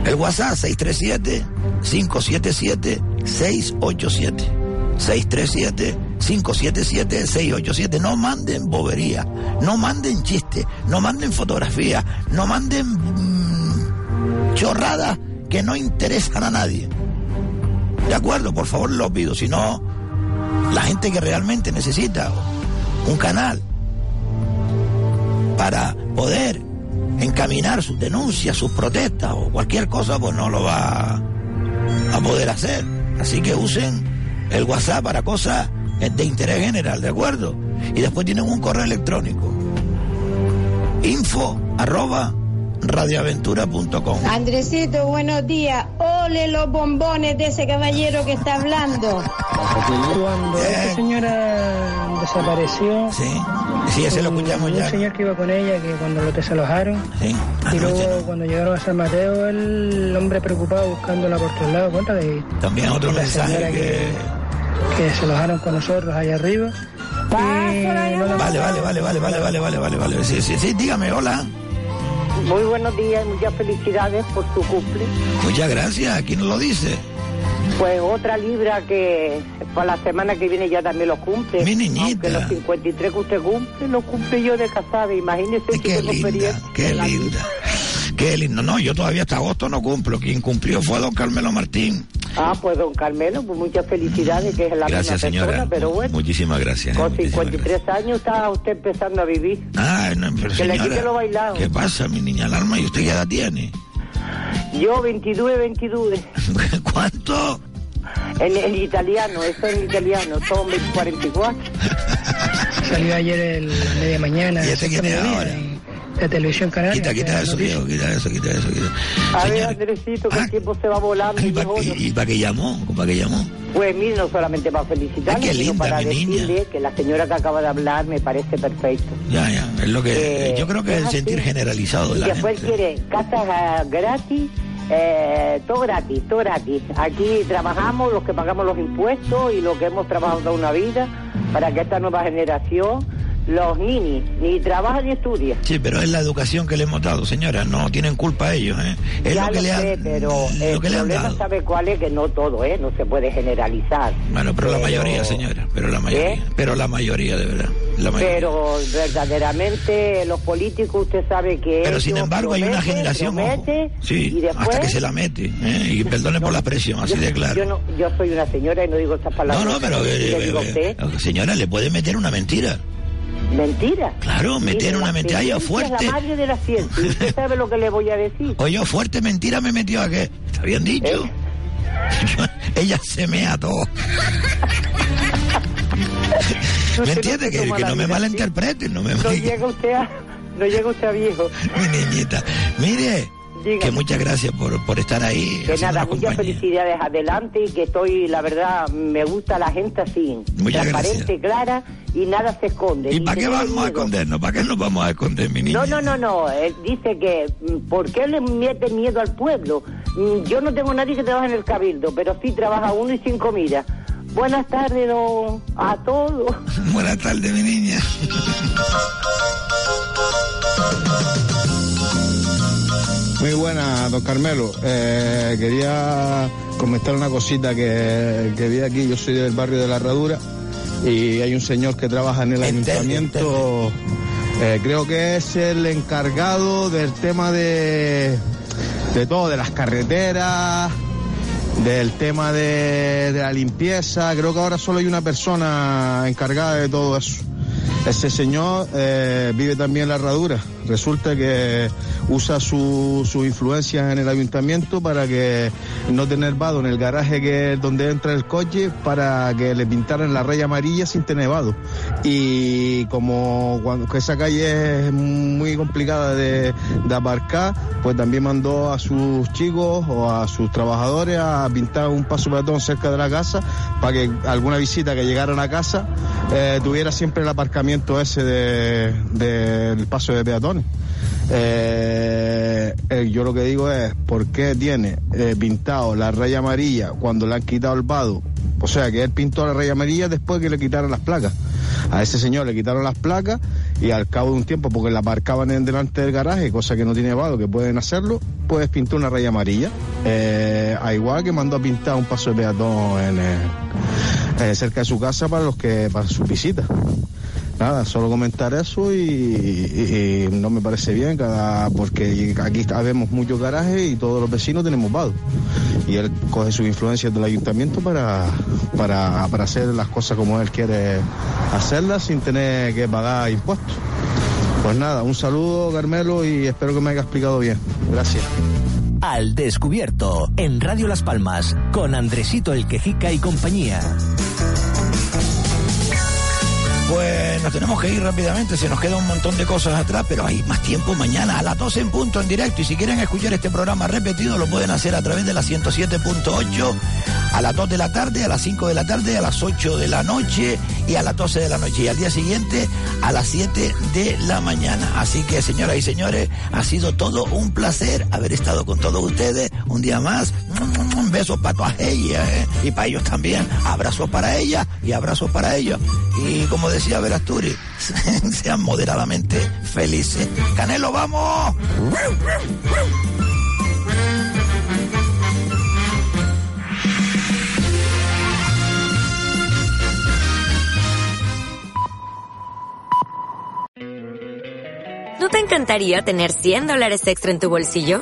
El WhatsApp 637-577-687. 637-577-687. No manden bobería, no manden chistes, no manden fotografías, no manden mm, chorradas que no interesan a nadie. De acuerdo, por favor, lo pido. Si no, la gente que realmente necesita un canal para poder encaminar sus denuncias, sus protestas o cualquier cosa, pues no lo va a poder hacer. Así que usen el WhatsApp para cosas de interés general, ¿de acuerdo? Y después tienen un correo electrónico. Info arroba radioaventura.com. Andresito, buenos días. Ole los bombones de ese caballero que está hablando. Cuando esta señora desapareció, Sí, sí, ese lo escuchamos un ya. señor que iba con ella, que cuando lo desalojaron, Sí, y luego cuando llegaron a San Mateo, el hombre preocupado buscándola por todos lados, cuéntale. También otro mensaje señora que... que desalojaron con nosotros allá arriba. La- Vale, vale, vale, vale, vale, vale, vale, vale, vale. Sí, sí, sí, dígame, hola. Muy buenos días y muchas felicidades por su cumple. Muchas gracias, ¿quién nos lo dice? Pues otra libra que para la semana que viene ya también lo cumple. Mi niñita. Aunque los 53 que usted cumple, lo cumple yo de casada. Imagínese si Qué linda, qué linda. Qué lindo. No, yo todavía hasta agosto no cumplo. Quien cumplió fue don Carmelo Martín. Ah, pues don Carmelo, pues muchas felicidades, que es la Gracias, misma persona, señora. pero bueno, Muchísimas gracias. eh, con muchísimas 53 años está usted empezando a vivir. Ah, no, pero Que le señora, quite lo bailado. ¿Qué pasa, mi niña alarma? ¿Y usted qué edad tiene? Yo 22, 22. ¿Cuánto? En, en italiano, eso en italiano, son 44. Salió ayer el, la media mañana. ¿Y este quién es Centro ahora? La televisión canaria. Quita, quita eso, viejo, quita eso, quita eso, quita. A ver, Señora, Andresito, que el tiempo se va volando. ¿y y para qué, y para qué llamó? ¿Para qué llamó? Pues mire, no solamente para felicitarle, qué sino linda, para niña. decirle que la señora que acaba de hablar me parece perfecto. Ya, ya, es lo que... Eh, yo creo que es el así. sentir generalizado de Y la después gente. quiere casas ah, gratis, eh, todo gratis, todo gratis. Aquí trabajamos los que pagamos los impuestos y los que hemos trabajado toda una vida para que esta nueva generación, los ninis, ni trabajan ni estudian. Sí, pero es la educación que le hemos dado, señora. No tienen culpa ellos, ¿eh? Es ya lo que le sé, han... pero el lo que le han problema sabe cuál es, que no todo, ¿eh? No se puede generalizar. Bueno, pero la mayoría, señora. Pero la mayoría. ¿Eh? Pero la mayoría, de verdad. La mayoría. Pero verdaderamente los políticos, usted sabe que Pero sin embargo hay una generación ojo, prometen, sí, y después hasta que se la mete, ¿eh? y perdone por la expresión, así de claro. Yo, no, yo soy una señora y no digo estas palabras. No, no, pero ¿Qué eh, eh, señora, le puede meter una mentira. ¿Mentira? Claro, meter una mentira. Ay, yo fuerte. Es la madre de la ciencia. ¿Y ¿Usted sabe lo que le voy a decir? Oye, yo fuerte mentira me metió a qué. Está bien dicho. Ella se mea todo. ¿Me entiende? Que, que no me malinterpreten, no me No llega usted a, no llega usted a viejo. Mi niñita. Mire, Dígame. que muchas gracias por, por estar ahí. Que nada, muchas compañía. felicidades adelante y que estoy, la verdad, me gusta la gente así. Muchas transparente, clara y nada se esconde. ¿Y para qué vamos a escondernos? ¿Para qué nos vamos a esconder, mi niña? No, no, no, no. Él dice que, mm, ¿por qué le mete miedo al pueblo? Mm, Yo no tengo nadie que trabaje en el cabildo, pero sí trabaja uno y sin comida. Buenas tardes don, a todos. Buenas tardes, mi niña. Muy buena, don Carmelo. Eh, quería comentar una cosita que, que vi aquí. Yo soy del barrio de la Herradura y hay un señor que trabaja en el ayuntamiento. eh, creo que es el encargado del tema de, de todo, de las carreteras, del tema de, de la limpieza. Creo que ahora solo hay una persona encargada de todo eso. Ese señor eh, vive también en la herradura. Resulta que usa su, su influencia en el ayuntamiento para que no tener vado en el garaje que donde entra el coche para que le pintaran la raya amarilla sin tener vado. Y como cuando, esa calle es muy complicada de, de aparcar, pues también mandó a sus chicos o a sus trabajadores a pintar un paso peatón cerca de la casa para que alguna visita que llegara a la casa eh, tuviera siempre el aparcamiento ese de- del paso de Eh, eh, yo lo que digo es, ¿por qué tiene eh, pintado la raya amarilla cuando le han quitado el vado? O sea, que él pintó la raya amarilla después que le quitaron las placas. A ese señor le quitaron las placas y al cabo de un tiempo, porque la aparcaban en delante del garaje, cosa que no tiene vado, que pueden hacerlo, pues pintó una raya amarilla. A igual que mandó a pintar un paso de peatón en, cerca de su casa para los que para sus visitas. Nada, solo comentar eso y, y- y no me parece bien, cada, porque aquí habemos muchos garajes y todos los vecinos tenemos vado. Y él coge sus influencias del ayuntamiento para, para, para hacer las cosas como él quiere hacerlas sin tener que pagar impuestos. Pues nada, un saludo Carmelo y espero que me haya explicado bien. Gracias. Al descubierto, en Radio Las Palmas, con Andresito el Quejica y compañía. Pues nos tenemos que ir rápidamente, se nos queda un montón de cosas atrás, pero hay más tiempo mañana a las 12 en punto en directo. Y si quieren escuchar este programa repetido, lo pueden hacer a través de la 107.8 a las 2 de la tarde, a las 5 de la tarde, a las 8 de la noche y a las 12 de la noche. Y al día siguiente a las 7 de la mañana. Así que, señoras y señores, ha sido todo un placer haber estado con todos ustedes un día más. Un beso para todas ellas ¿eh? y para ellos también. Abrazos para ellas y abrazos para ellos. Y como decía Sean moderadamente felices. Canelo, vamos. ¿No te encantaría tener 100 dólares extra en tu bolsillo?